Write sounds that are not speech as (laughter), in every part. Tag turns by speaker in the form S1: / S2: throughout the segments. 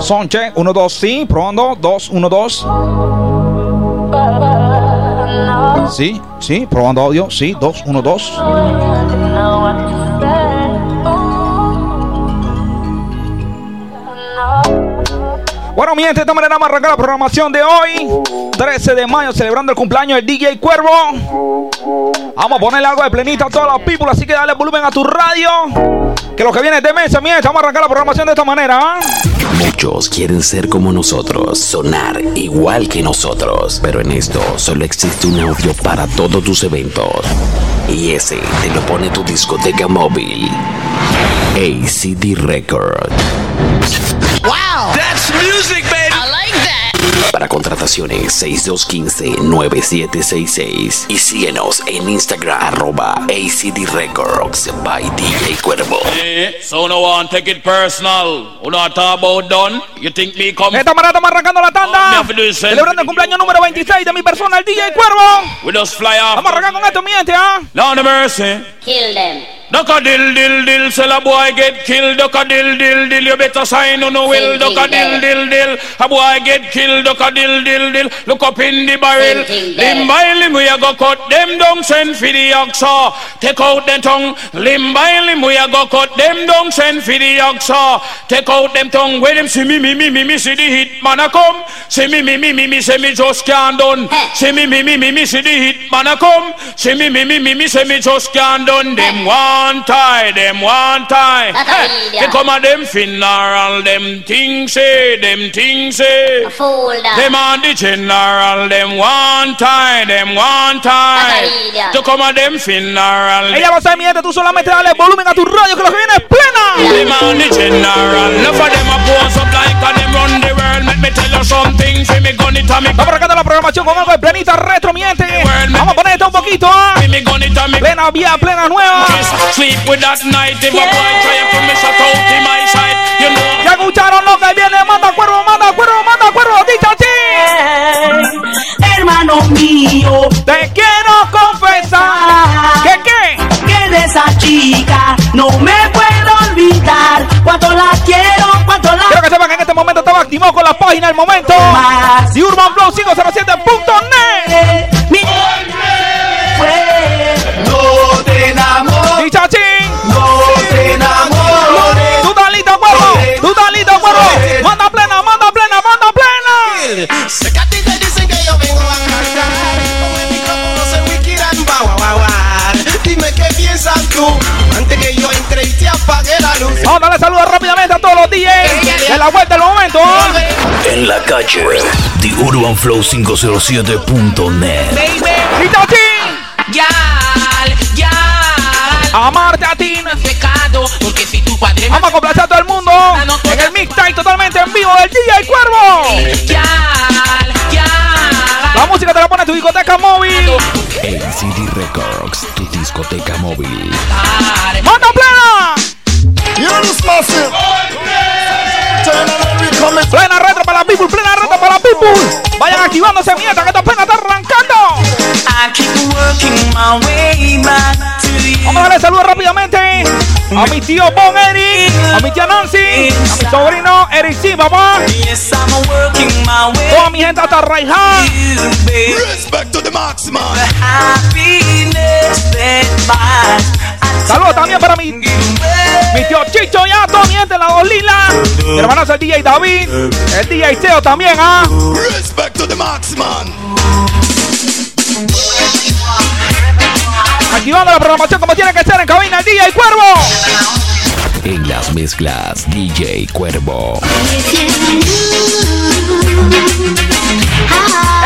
S1: Son check, 1, 2, sí, probando, 2, 1, 2. Sí, sí, probando audio, sí, 2, 1, 2. Bueno, mi gente, de esta manera vamos a arrancar la programación de hoy. 13 de mayo, celebrando el cumpleaños del DJ Cuervo. Vamos a ponerle algo de plenita a todos los people, así que dale volumen a tu radio. Que lo que viene es de mesa, mi gente, vamos a arrancar la programación de esta manera. ¿ah?
S2: Muchos quieren ser como nosotros, sonar igual que nosotros, pero en esto solo existe un audio para todos tus eventos. Y ese te lo pone tu discoteca móvil. ACD Record.
S3: Wow, that's music, baby.
S2: Para contrataciones 6215-9766 y síguenos en Instagram arroba ACD Records by DJ Cuervo.
S4: Eh, so no one take it personal. Uno about done. You think me come?
S1: De esta manera estamos arrancando la tanda.
S4: Oh,
S1: Celebrando el cumpleaños número 26 de mi persona, el DJ Cuervo.
S4: We just fly off.
S1: Vamos a arrancar con esto, mi gente, ¿ah?
S4: Lord have mercy.
S3: Kill them.
S4: Duck a dill dill sell a boy get killed. Duck a dill dill you better sign on no will.
S3: Ding,
S4: Duck a
S3: ding,
S4: dill dill a boy get killed. Duck a dill dill look up in the barrel. Limb by limb we a go cut them down, send for the oxa. Take out the tongue. Limb by limb we a go cut them down, send for the oxa. Take out them tongue. Where them see me me me me me see the hit man a come. See me me me me me say me just can't done. See me me me me me see the hit man a come. See me me me me me say me just can't done. Them one tie, them one tie. They come a them funeral, them things say, them things say.
S3: A.
S4: Them on the general, them one tie, them one tie. To come a them funeral.
S1: Ella va a ser mi gente, tú solamente dale volumen a tu radio que lo que viene es plena.
S4: Them on the general. Enough of them a pose up like a them run the world. Let me tell you something. See me gun it and me
S1: Vamos arrancando la programación con algo de plenita retro, mi gente. Vamos a poner esto un poquito, ¿ah?
S4: And
S1: Plena vía, plena nueva.
S4: Sleep with that night. If a boy try to shut out in my side. You know.
S1: Ya escucharon lo que viene, manda cuervo, manda cuervo, manda cuervo, dicho así.
S5: hermano mío,
S1: Te quiero confesar. ¿Qué qué?
S5: que de esa chica no me puedo olvidar. Cuánto la quiero, cuánto la
S1: Quiero que sepan que en este momento estaba activado con la página del momento.
S5: más.
S1: De Urban Flow 507.net. De la vuelta del momento.
S2: En la calle, The Urban Flow 507.net.
S1: Dicho así.
S6: Yal, yal,
S1: Amarte a ti.
S6: no es pecado, porque si tu padre
S1: Vamos a complacer a todo el mundo en el mixtape totalmente en vivo del DJ Cuervo.
S6: Yal, yal,
S1: La música te la pone en tu discoteca móvil.
S2: ACD Records, tu discoteca móvil.
S1: ¡Manda plena!
S7: Turn
S1: Plena retro para la people, plena retro para la people. Vayan activándose mientras que esta plena está arrancando.
S5: I keep working my way back to you.
S1: Vamos a darle saludos rápidamente a mi tío Bon Eric, a mi tía Nancy, a mi sobrino Eric sí, papá.
S5: Yes, I'm working my way
S1: Toda mi gente hasta
S5: babe.
S7: Respect to the maximum.
S1: Saludos también para mi. Mi tío Chicho y a toda mi gente, la dos lila. Mi hermanazo el DJ David, el DJ Teo también, ¿ah?
S7: Respect to the maximum.
S1: Activando la programación como tiene que ser en cabina el DJ Cuervo.
S2: En las mezclas, DJ Cuervo.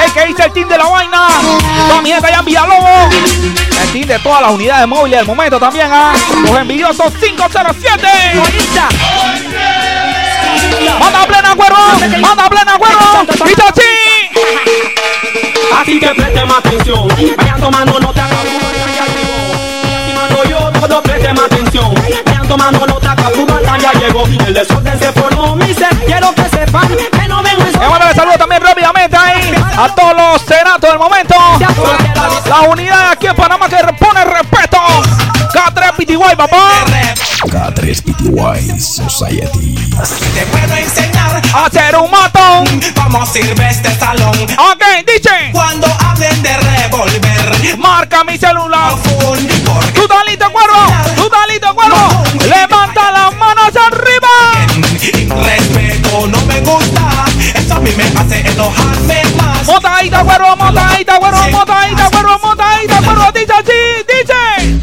S1: El que dice el team de la vaina. Mi gente allá en Villalobos. El team de todas las unidades móviles del momento también, ¿ah? Los envidiosos 507. Manda plena cuervo. Manda plena cuervo. Dice así.
S8: Así que presten atención, vayan tomando nota mando yo, todos presten atención, vayan tomando nota Cuba ya llegó. El desorden se formó, mi ser, quiero que sepan que no vengo en
S1: saludo también ahí a todos los senatos del momento. Las unidades aquí en Panamá que pone respeto. K3 PTY papá.
S2: K3 PTY Society.
S7: Te puedo enseñar
S1: A hacer un matón.
S7: cómo sirve este salón.
S1: Ok, dice.
S7: Cuando hablen de revolver,
S1: Marca mi celular.
S7: full,
S1: Tú estás listo, cuervo. Tú estás listo, cuervo. Levanta las manos arriba.
S7: respeto no me gusta. Eso a mí me hace enojarme más.
S1: Montadita, cuervo, montadita, cuervo, montadita, cuervo, montadita, cuervo. Dice así, dice.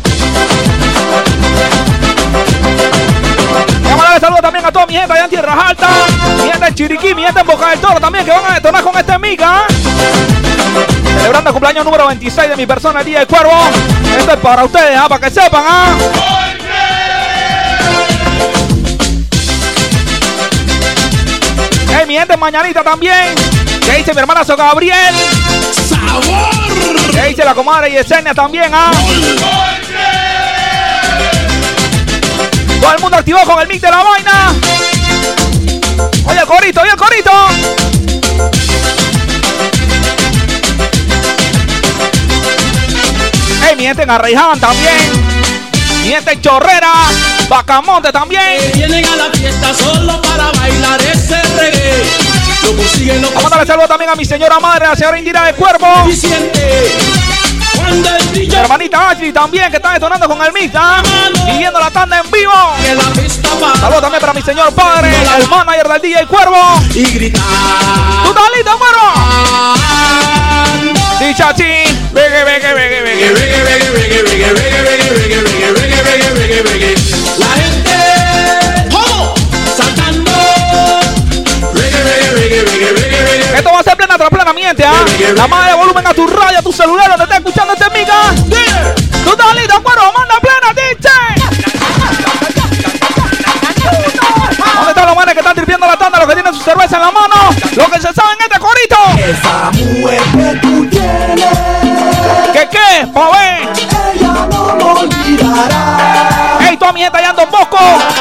S1: Vamos a darle saludos también a toda mi gente allá en Tierras Altas, mi gente en Chiriquí, mi gente en Boca del Toro también que van a detonar con este mica. Celebrando el cumpleaños número 26 de mi persona, el Día del Cuervo. Esto es para ustedes, ah, para que sepan, ah. Hey, mi gente en Mañanita también. Que dice mi hermanazo Gabriel. Que dice la comadre Yesenia también, ah. Todo el mundo activó con el mix de la vaina. Oye, el corito, oye, el corito. Hey, mi gente en también. Mi gente en Chorrera. Bacamonte también.
S8: Vienen a la fiesta solo para bailar ese reggae.
S1: Vamos a darle saludo también a mi señora madre, la señora Indira de Cuervo. Mi hermanita Ashley también, que está detonando con el mix, ¿ah? Viviendo la tanda en vivo. Saludos también para mi señor padre, el manager del DJ Cuervo.
S8: y gritar.
S1: ¿Tú estás listo, Cuervo? Dicha así. Vegue, vegue, vegue, vegue.
S8: Reggae, reggae, reggae, reggae, reggae, reggae, reggae, reggae, reggae, reggae, reggae, reggae.
S1: Esto va a ser plena tras plena, miente, ¿ah? La madre de volumen a tu radio, a tu celular, donde estés escuchando este mica. ¿Tú estás listo, Cuervo? Manda plena, dice. ¿Dónde están los manes que están tripiendo la tanda, los que tienen su cerveza en la mano? Los que se saben este corito.
S7: Esa mujer que tú tienes,
S1: ¿Qué qué? Pa' ver.
S7: ella no lo olvidará.
S1: Ey, toda mi gente allá ando Bosco.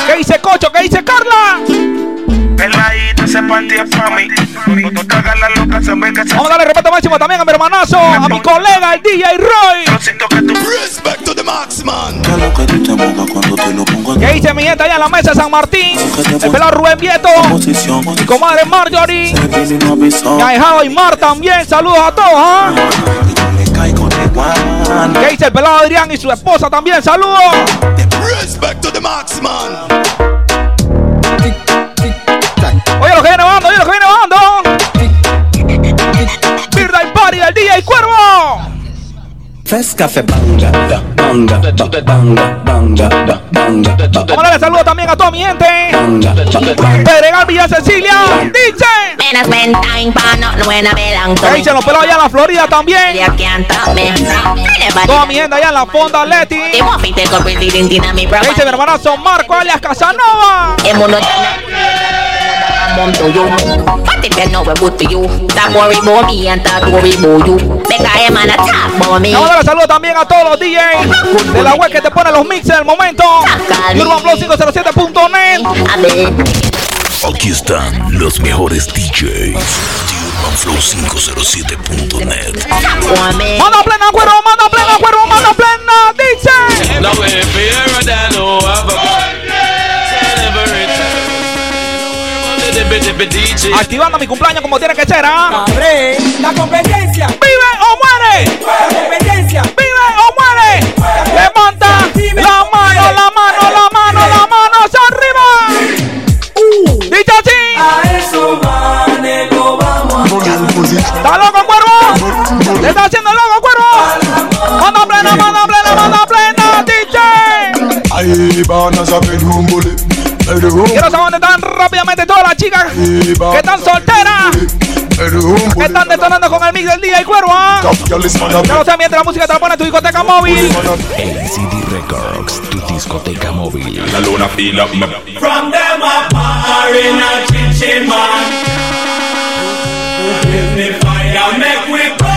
S1: ¿Qué dice Cocho? ¿Qué dice Carla?
S9: Peladito, ese panty es pa' mí. Cuando te hagas la loca, se ve que se
S1: Vamos a darle respeto máximo también a mi hermanazo, a mi colega, el DJ Roy.
S9: siento que tú
S7: Respect to the max, man.
S9: Que lo que tú te mojas cuando te lo pongo
S1: ¿Qué dice mi gente allá en la mesa de San Martín? El pelado Rubén Vieto. Mi comadre Marjorie. Ahijado y Mar también. Saludos a todos, ¿ah?
S9: Que yo me caigo de guan.
S1: ¿Qué dice el pelado Adrián y su esposa también? Saludos.
S7: Respect to the max, man.
S1: Oye lo que viene bando, oye lo que viene bando. Birthday Party del DJ Cuervo.
S2: Fes Café
S1: Vamos a darle saludos también a toda mi gente. Pedregal Villa Cecilia,
S10: DJ. Menos mentain,
S1: no.
S10: Ahí
S1: se los pelos allá en la Florida también. Toda mi gente allá en la Fonda Leti. Ahí se mi hermanazo Marco alias Casanova
S10: not mom to you. What if they know good to you? That worry about me and that worry about you. Attack about me.
S1: Vamos a darle saludos también a todos los DJs de la web que te pone los mixes del momento. UrbanFlow507.net.
S10: A ver.
S2: Aquí están los mejores DJs. UrbanFlow507.net.
S10: Want me.
S1: Manda plena, cuervo, manda plena, cuervo, manda plena. Dice. Activando mi cumpleaños como tiene que ser, ¿ah?
S8: Abre la competencia,
S1: ¡Vive o muere!
S8: la competencia.
S1: ¡Vive o muere! ¡Levanta la mano, la mano, la mano, la mano hacia arriba! ¡Dice así!
S8: A eso lo vamos
S1: ¿Está loco, cuervo? ¿Le está haciendo loco, cuervo? ¡Manda plena, manda plena, manda plena! ¡DJ!
S7: Ahí van a saber un bullet.
S1: Quiero saber dónde están rápidamente todas las chicas que están solteras, que están detonando con el mix del día y cuervo, ¿ah? Ya lo sé, mientras la música te la pone tu discoteca móvil.
S2: LCD Records, tu discoteca móvil.
S3: La luna me.
S8: From them a bar in a chinchin man Give me fire, make we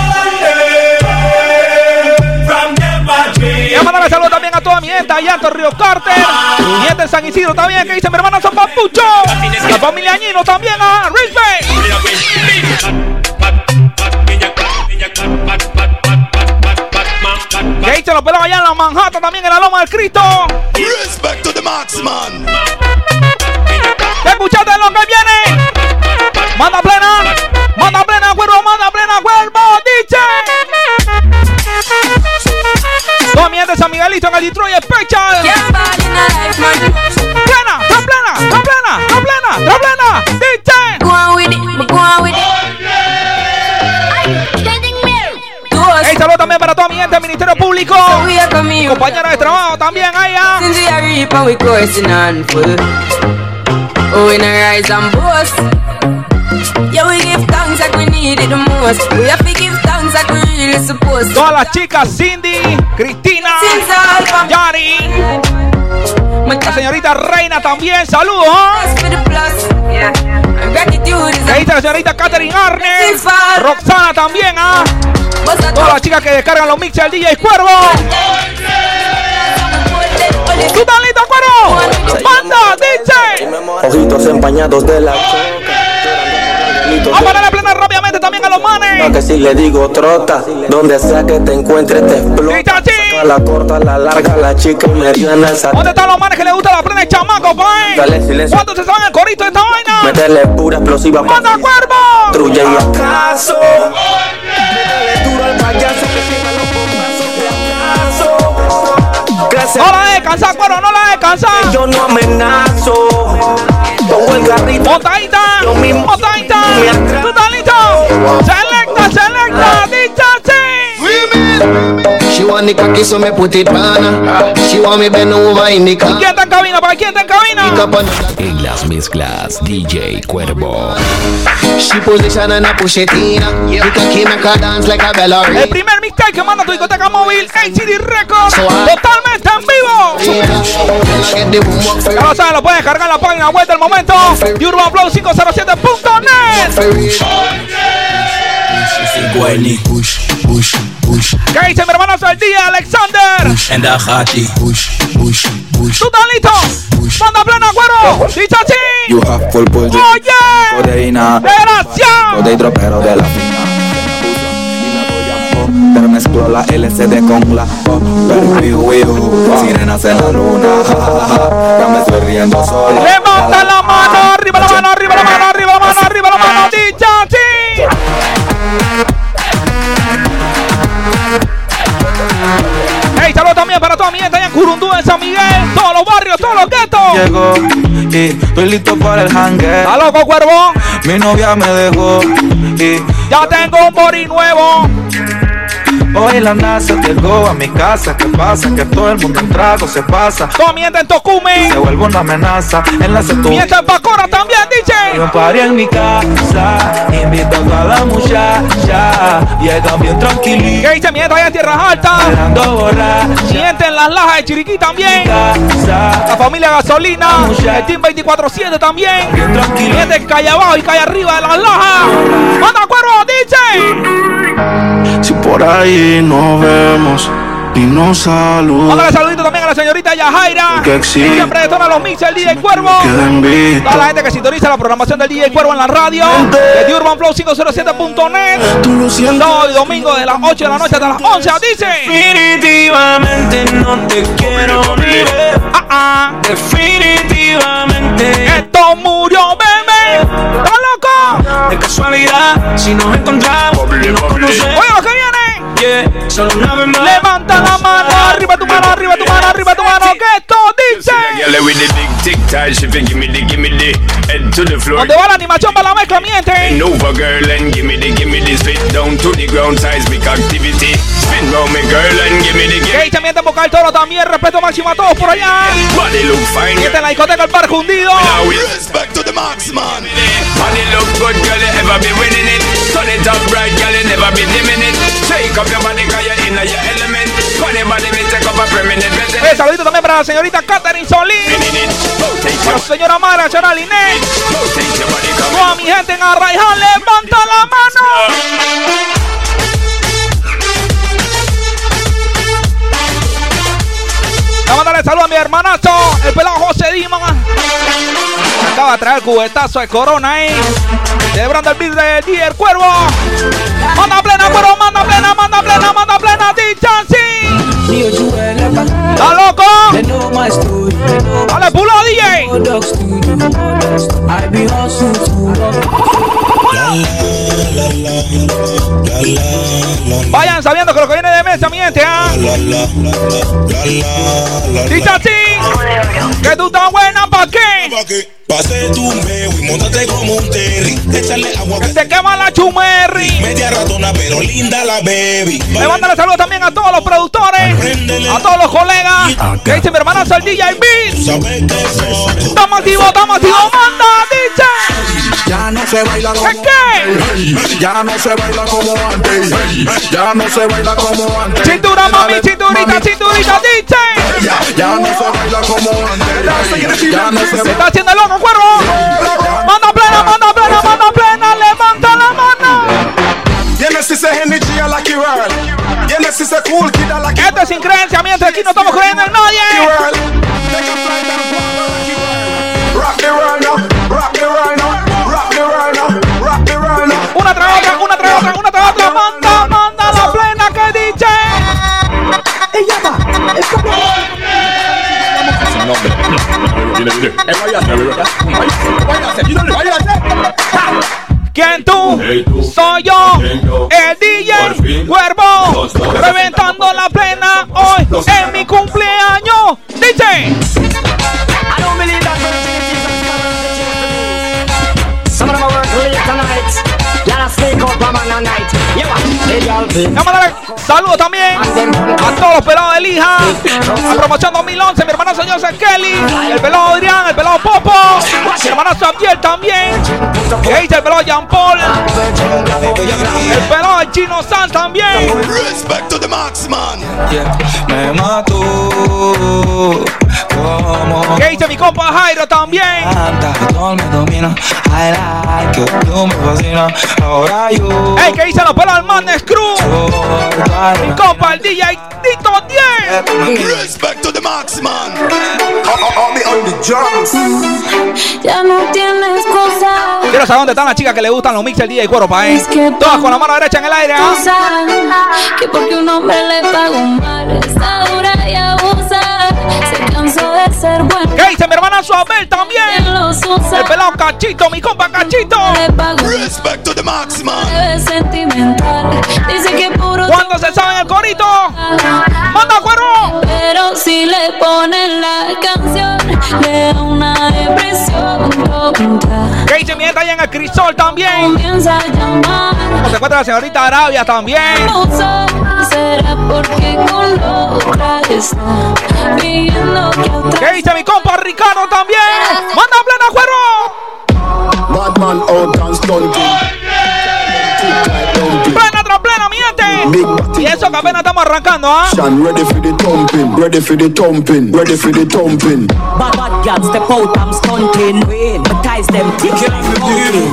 S1: Y a darle saludos también a toda mi gente allá en Río Carter, mi gente en San Isidro también, que dice mi hermana San Papucho, la familia Añino también, a Respect. Que dice los pelados allá en la Manhattan también, en la Loma el Cristo.
S11: Respect to the.
S1: Escuchate lo que viene. Manda plena. Gente de San Miguelito en el Detroit Special. Plena, está plena, está plena, está plena, está plena. Dice.
S10: Go on with it, go on with it.
S1: Hey, saludo también para toda mi gente del Ministerio Público. Compañeros de trabajo también allá.
S12: Since we are reap and we coursing on full. Oh, we rise and boast. Yeah, we give thanks like we need it the most. We have to give thanks
S1: Todas las chicas Cindy, Cristina, Yari, la señorita Reina también, saludos. ¿ah? Ahí está la señorita Katherine Arne, Roxana también, ¿ah? Todas las chicas que descargan los mixes del DJ Cuervo. ¿Tú estás listo, Cuervo? ¡Manda, DJ!
S13: Ojitos empañados de la
S1: Vamos a ponerle plena rápidamente también a los manes.
S13: Que si le digo trota, donde sea que te encuentres te explota. Saca la corta, la larga, la chica mediana, esa.
S1: ¿Dónde están los manes que les gusta la plena de chamaco, pa?
S13: Dale silencio.
S1: ¿Cuántos se saben el corito de esta vaina?
S13: Meterle pura explosiva.
S1: ¡Manda cuervo!
S13: Trulla y
S11: ¿Acaso?
S13: duro al payaso que acaso.
S1: No la dejes cansar, cuervo, no la dejes cansar.
S13: Yo no amenazo. Pongo el garrito.
S1: Botadita,
S13: Yo mismo.
S1: ¿Tú estás listo? Selecta, selecta, dicha sí.
S14: She want the cocky so me put it pana She want me bend over in the
S1: ¿Y
S14: car
S1: quién está en cabina? ¿Para quién está en cabina?
S2: En las mezclas, DJ Cuervo.
S14: She position and I push it in The cocky make her dance like a
S1: El
S14: ballerina
S1: primer mixtape que manda tu discoteca móvil, ACD Records,
S14: ah.
S1: totalmente en vivo. Ya lo saben, lo pueden descargar en la página web del momento, urbanflow507.net.
S15: Guayni, push, push, push.
S1: ¿Qué dice mi hermano día, Alexander?
S15: En la jati, push, push, push.
S1: ¿Tú estás listo? Manda plena, güero. Dicha así.
S15: You have full push.
S1: Oye,
S15: Codeína. Code hidropero de la fina. Pero mezclo la LCD con la O. Sirenas en la luna. ja, ja, ja. Ya me estoy riendo solo.
S1: Levanta la mano, arriba la mano, arriba la mano, arriba la mano, arriba la mano. Dicha también para toda mi gente allá en Curundú, en San Miguel, todos los barrios, todos los guetos.
S15: Llego y estoy listo para el hangue.
S1: ¿Está loco, cuervo?
S15: Mi novia me dejó y
S1: Ya tengo un body nuevo.
S15: Hoy la NASA llegó a mi casa. ¿Qué pasa? Que todo el mundo en trago se pasa.
S1: Gente en Tocumen.
S15: Se vuelve una amenaza en la
S1: Mi
S15: setu.
S1: gente en Pacora también, DJ.
S15: Yo paré en mi casa, invito a toda la muchacha, llegan bien tranquilitos,
S1: ¿Qué dice mi gente allá en Tierras Altas?
S15: bailando borracha,
S1: Mi gente en Las Lajas de Chiriquí también.
S15: casa,
S1: La familia Gasolina, el Team 24-7 también.
S15: bien tranquilo.
S1: Gente en calle abajo y calle arriba de Las Lajas. Manda cuervo, DJ.
S16: Si por ahí nos vemos y nos saludan,
S1: Mándale saludito también a la señorita Yajaira.
S16: Que existe.
S1: siempre detona los mixes del DJ Cuervo. Toda la gente que sintoniza la programación del DJ Cuervo en la radio. Desde UrbanFlow507.net.
S16: Tú lo sientes.
S1: Sábado y domingo de las 8 de la noche hasta las 11. Dice.
S15: Definitivamente no te quiero ni ver.
S1: Ah, ah.
S15: Definitivamente
S1: Esto murió, bebé. ¿Estás loco?
S15: de casualidad si nos encontramos y nos conocemos.
S1: Oye, lo que viene.
S15: Yeah, solo una vez más.
S1: Levanta la mano, arriba tu mano, arriba tu mano, arriba tu mano. Que esto.
S17: Girl with the big tic tac, she fin give me the, give me the head to the floor.
S1: Donde va la animación para la mezcla, miente.
S17: Bend over, girl, and give me the, give me the spit down to the ground, seismic activity. Spin round me, girl, and give me the, give me
S1: dice miente en Boca del Toro también. Respeto máximo a todos por allá.
S17: Body look fine,
S1: Miente
S17: girl.
S1: la discoteca El Parque Hundido.
S17: Now we
S11: Respect to the max, man.
S17: Body look good, girl, you ever be winning it. Turn it up bright, girl, you never be dimming it. Shake up your body, cause you're in your element.
S1: Saludito también para la señorita Catherine Solís. Para la señora Mara, señora Toda mi gente en Arraiján, levanta la mano. Vamos a a mi hermanazo, el pelado José. Acaba a traer el cubetazo de corona ahí. Celebrando el beat de DJ El Cuervo. Manda plena, cuervo, manda plena, manda plena, manda plena, ¿Está loco? Dale, pulo, DJ. Vayan sabiendo que lo que viene de mesa miente, ¿ah? Dice así, que tú estás buena, ¿pa' qué?
S18: Pase tu meo y montate como un terry. Échale agua
S1: que te quema la chumerri.
S18: Media ratona, pero linda la baby.
S1: Le mandan saludos también a todos los productores, a todos los colegas. Que dice mi hermana el DJ Beat. Estamos activos, estamos activos, manda, dice.
S11: Ya no se baila Ya no se baila como antes. Ya no se baila como antes.
S1: Cintura, mami, cinturita, cinturita, dice.
S11: Ya no se baila como antes. Ya no se
S1: Se está haciendo el loco, cuervo. Manda plena, manda plena, manda plena. Levanta la mano.
S11: Genesis es energy a like world. Genesis es cool kid a like
S1: Esto es sin creencia, mientras aquí no estamos creyendo en nadie.
S19: Viene.
S1: ¿Quién tú? Soy yo, el DJ Cuervo, reventando la plena hoy en mi cumpleaños. Dice. Vamos a darle saludos también a todos los pelados de Lija. A promoción 2011, mi hermano señor Kelly, el pelado Adrián, el pelado Popo, mi hermano Abdiel también. Que dice el pelado Jean Paul, el pelado el Chino San también.
S18: Respect to the Maxman.
S15: Me mató. Como
S1: Que dice mi compa Jairo también.
S15: todo me domina. I like you, tú me fascina. Ahora yo.
S1: Ey, que dice los pelos del man Screw. Mi compa el DJ Tito 10.
S18: Respect to the Maxman.
S20: Ya no tienes cosa.
S1: Quiero saber dónde están las chicas que le gustan los mixes del DJ Cuero pa' eh. Todas con la mano derecha en el aire. ¿ah?
S20: Que porque un hombre le paga un mal, está dura y abusa. Se cansó de ser bueno.
S1: ¿Qué dice mi hermana Suabel también? El pelado Cachito, mi compa Cachito.
S18: Respect to the.
S20: Dice que puro.
S1: ¿Cuándo se sabe el corito? ¡Manda cuero!
S20: Pero si le ponen la canción, le da una depresión tonta.
S1: ¿Qué dice mi gente allá en el crisol también?
S20: Comienza a llamar.
S1: ¿Cómo se encuentra la señorita Arabia también?
S20: Será porque con otra está pidiendo.
S1: ¿Qué dice mi compa Ricardo también? ¡Manda plena cuero!
S11: Batman out and stunting.
S1: Plena tras plena, miente. Y eso que apenas estamos arrancando, ¿ah?
S11: Ready for the thumping, ready for the thumping, ready for the thumping.
S21: Bad bad girls step out, I'm stunting. Baptize them, take it like mountain.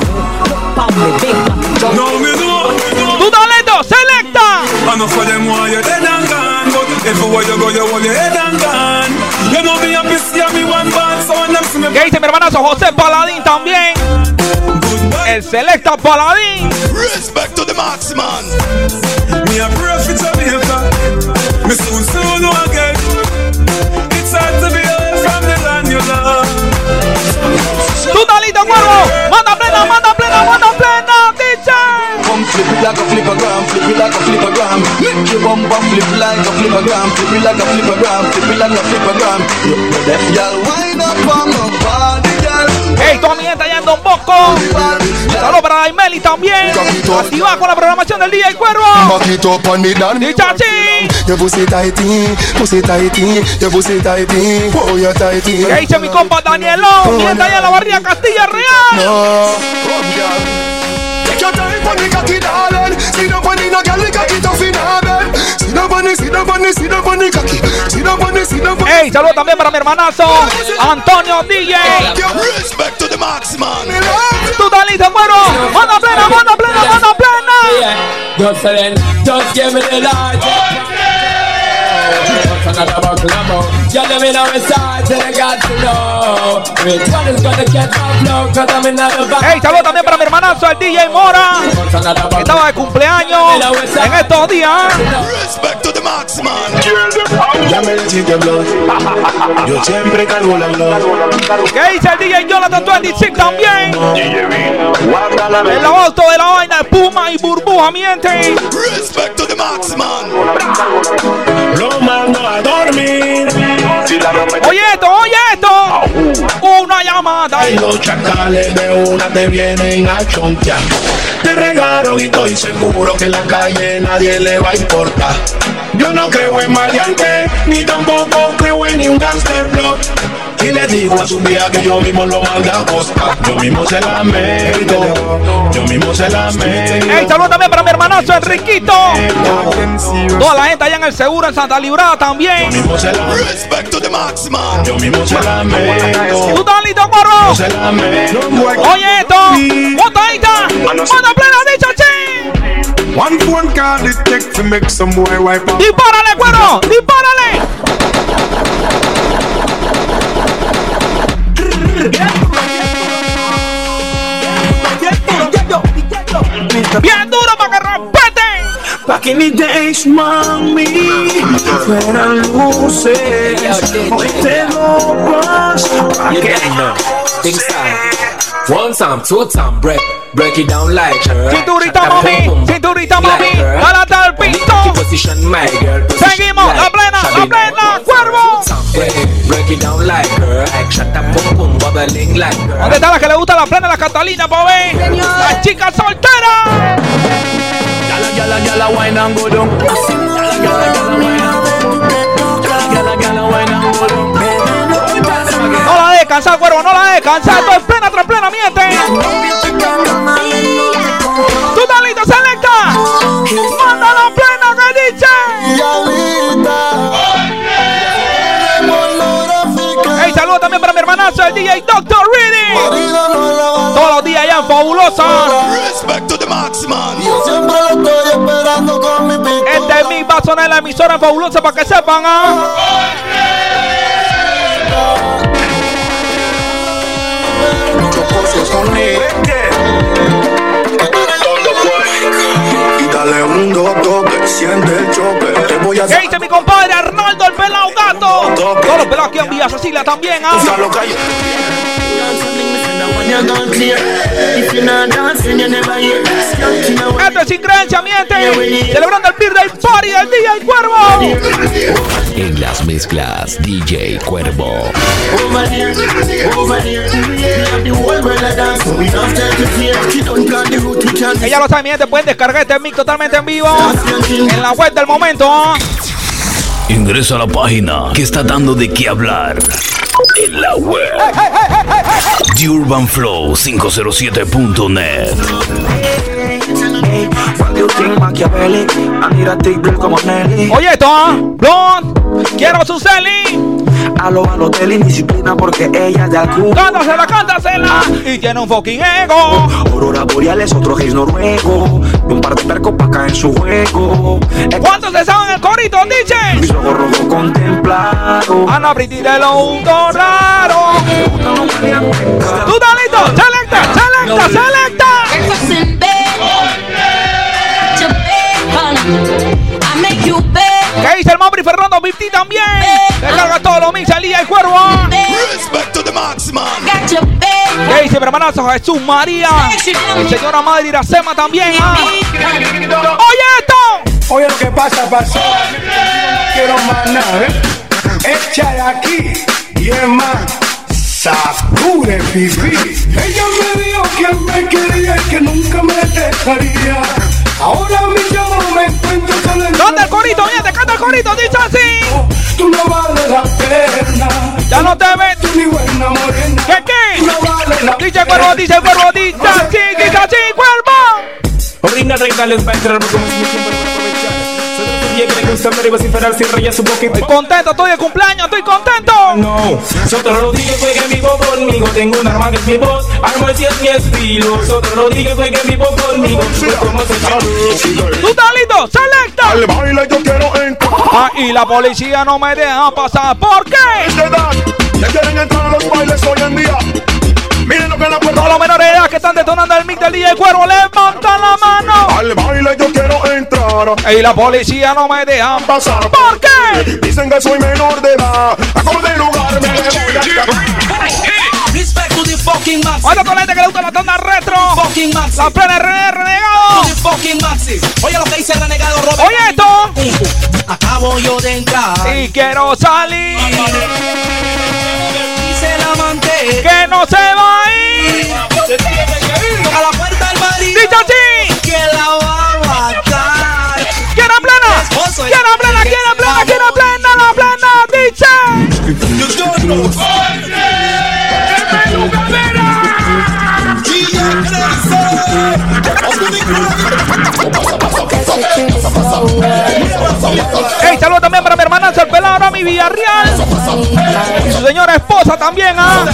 S21: Pop me big,
S4: No, me do.
S1: Tu talento, selecta.
S4: I know for them why you're dead and gone But if you want you go, you want your head and gone
S1: ¿Qué dice mi hermanazo José Paladín también? El selecta Paladín.
S18: Respect to the Maxman.
S4: Me a for Jamaica Me soon soon again
S15: like a flippergram, flip it like a flippergram. Make your bum bum flip like a flippergram, flip it like a flippergram, flip it like a flippergram. Y'all wind up on my body, girl.
S1: Hey, toda mi gente allá en Don Bosco. Saludos para Daimeli también. Activa con la programación del DJ Cuervo.
S11: Back it up dan
S1: Dice así.
S11: Your pussy tighty, pussy tighty, your pussy tighty, oh you tighty.
S1: ¿Qué dice mi compa Danielo? Mi gente allá en la barriga Castilla Real.
S11: No, oh, Take your time on the cocky, darling. Sit down on the no girl, the cocky tough in her bed. Sit down on the, sit down on the, sit down on the cocky. Sit down on the, sit down on the.
S1: Hey, saludos también para mi hermanazo Antonio DJ.
S18: Respect to the
S1: cuero. Manda plena, manda plena, manda plena.
S22: Just give me the
S23: another buckle about. Yeah, let me know inside, then I got to know. Which one is gonna catch my flow, cause I'm in the vibe.
S1: Hey, saludos también para mi hermanazo, el DJ Mora. Que estaba de cumpleaños en estos días.
S18: Respect to the Marksman.
S24: Ya me deciste blood. Yo siempre cargo la blood.
S1: ¿Qué dice el DJ Jonathan 26 también? El agosto de la vaina de Puma y burbuja miente.
S18: Respect to the Marksman.
S24: Lo mando a dormir.
S1: Oye esto, oye esto. Una llamada.
S24: Y los chacales de una te vienen a chontear. Te regaron y estoy seguro que en la calle nadie le va a importar. Yo no creo en maleante, ni tampoco creo en ni un gangster block. Y le digo a su día que yo mismo lo mando a costa. Yo mismo se la meto, yo mismo se la meto.
S1: Hey, saludos también para mi hermanazo Enriquito. Toda la gente allá en el seguro en Santa Librada también.
S18: Respect to the Marksman.
S24: Yo mismo se la meto.
S1: ¿Tú estás listo, cuervo?
S24: Yo se la meto.
S1: Oye esto. Botadita. Manda plena dicha, chi.
S24: One phone call it take to make some boy wipe up.
S1: Dispárale, cuero. Dispárale. Bien duro para que respeten.
S24: Back in the days, mami, fueran luces. Hoy te lo vas pa'
S23: You
S24: que.
S23: Big style. One time, two time, break. Break it down like her.
S1: Cinturita, mami. Cinturita, mami. Párate al piso.
S23: Position, my girl. Position
S1: Seguimos. La plena, la plena, cuervo.
S23: Break, break it down like her. Shut up, boom, boom, wobbling like her.
S1: ¿Dónde está la que le gusta la plena, la Catalina, pobre? La chica soltera.
S23: Yalla, yalla, yalla, wine and go down. Yalla, yalla, wine
S1: No la dejes cansar, cuervo, no la dejes cansar. Esto es plena tras plena, miente. ¿Tú estás listo, selecta? Manda la plena que dice. Hey, saludos también para mi hermanazo, el DJ Dr. Reedy. Todos los días en Fabulosa.
S18: Respect to the Marksman.
S24: Yo siempre lo estoy esperando con mi pico.
S1: Este es mi vaso en la emisora en Fabulosa para que sepan, ¿ah?
S24: Toque, siente el choque. Te voy a
S1: ¿Qué dice mi compadre Arnaldo, el pelado gato? Todos los pelados aquí en Villa Cecilia también, ¿ah? Esto es sin creencia, miente. Celebrando el birthday party del y cuervo.
S2: En las mezclas, DJ Cuervo.
S1: Ella lo sabe, mi gente, pueden descargar este mix totalmente en vivo en la web del momento.
S2: Ingresa a la página que está dando de qué hablar. En la web. TheUrbanFlow507.net.
S1: Oye, esto, ¿ah? Blond, quiero su celi.
S15: A lo Balotelli, disciplina porque ella es de Alcuba.
S1: Cántasela, cántasela. Y tiene un fucking ego.
S15: Aurora Boreales, otro gays noruego. Y un par de percos pa' acá en su juego.
S1: ¿Cuántos se saben el corito, DJ?
S15: Mis ojos rojos contemplados.
S1: Ana Briti de lo hundo raro. ¿Tú estás listo? Selecta, selecta, selecta.
S12: Breakfast in bed. To
S1: ¿Qué dice el Mambri Fernando 50 también? Descarga todo lo mix el día y cuervo.
S18: Respect to the
S12: your bed.
S1: ¿Qué dice mi hermanazo Jesús María? El señora Madre Iracema también. ¿ah? Oye esto.
S24: Oye, lo que pasa, pasó. Quiero más nada, ¿eh? Echa de aquí. Y es más, sacude pipí. Ella me dijo que me quería y que nunca me dejaría. Ahora mi yo me encuentro solo en
S1: ¿Dónde el corito? Oye, te canta el corito, dice así.
S24: Tú no vales la pena.
S1: Ya no te ves.
S24: Tú ni buena morena.
S1: ¿Qué qué?
S24: Tú no vales la
S1: Dice cuervo, dice cuervo, dice así, dice así, cuervo.
S23: Orina, regales, para entrar, porque como siempre, para aprovechar.
S25: DJ que le gusta ver y vociferar sin rayas su boca y
S1: Estoy contento, estoy de cumpleaños, estoy contento.
S25: no, Sotro Rodríguez juegue vivo conmigo Tengo un arma que es mi voz, arma si es mi estilo Sotro Rodríguez juegue vivo conmigo
S1: ¿Tú estás listo? ¡Selecta!
S24: Al baile yo quiero entrar.
S1: Ah, y la policía no me deja pasar. ¿Por qué?
S24: Ya quieren entrar a los bailes hoy en día.
S1: Todos los menores de edad que están detonando el mic del DJ Cuervo, levantan la mano.
S24: Al baile yo quiero entrar.
S1: Y la policía no me deja
S24: pasar.
S1: ¿Por qué?
S24: Dicen que soy menor de edad. A de lugar me voy a
S23: fucking max.
S1: Oye, toda la gente que le gusta la tanda retro.
S23: Fucking max.
S1: La plena RR renegado.
S23: Fucking maxi. Oye lo que dice el renegado Robert.
S1: Oye esto.
S23: Acabo yo de entrar.
S1: Y quiero salir.
S23: Dice el amante.
S1: Que no se va a ir.
S23: A la puerta del marido.
S1: Dicho así.
S23: Que la va a matar.
S1: ¿Quiere plena? ¿Quiere plena? ¿Quiere plena? ¿Quiere plena? La plena dice. Hey, saludos también para mi hermana el pelado mi Villarreal. Y su señora esposa también, ¿ah?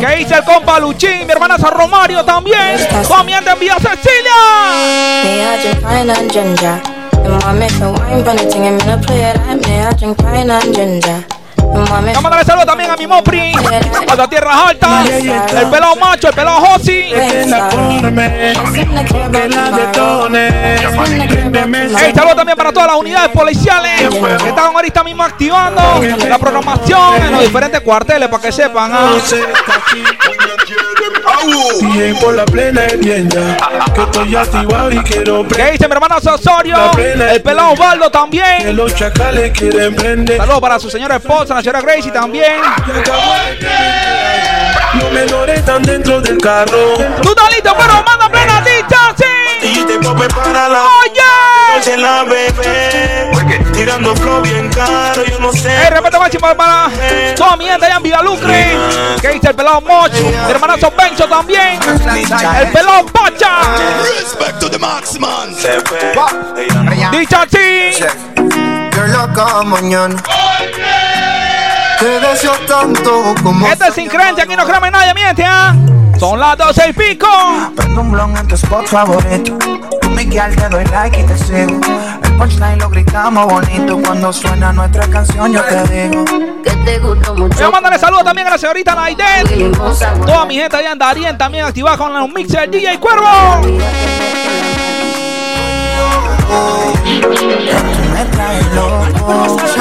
S1: Que dice el compa Luchín, mi hermana San Romario también. Comiendo en Vía Cecilia. Vamos a darle saludos también a mi Mopri. A las tierras altas. El pelado macho, el pelado Josi. Hey, saludos también para todas las unidades policiales que están ahorita mismo activando la programación en los diferentes cuarteles para que sepan. ah.
S24: Y por la plena es bien ya. Que estoy activado y quiero
S1: ¿Qué dice mi hermano Osorio? El pelado Osvaldo
S24: que
S1: también.
S24: los chacales quieren prender.
S1: Saludos para su señora esposa, la señora Gracie también.
S24: Los menores están dentro del carro.
S1: ¿Tú estás listo? Pero manda plena dicha, sí.
S24: Y te para la
S1: Oye.
S24: la bebé. Tirando flow bien caro, yo no
S1: El
S24: sé.
S1: respeto máximo para toda mi gente allá en Vidalucre. Que dice el pelado Moch, mi hermanazo Bencho también. El pelado Pacha.
S18: Respect to the.
S1: Dicha.
S15: Yo loca mañana. Te deseo tanto como.
S1: Este es sin creencia, aquí no creme nadie, miente, ¿ah? Son las doce y pico.
S15: Prendo un blon en tu spot favorito. Tú Miguel te doy like y te sigo. El punchline lo gritamos bonito. Cuando suena nuestra canción, yo te digo.
S26: que te gusto mucho.
S1: Voy a mandarle saludos también a la señorita Naiden. Toda mi gente allá en Darien también activada con los mixes DJ Cuervo.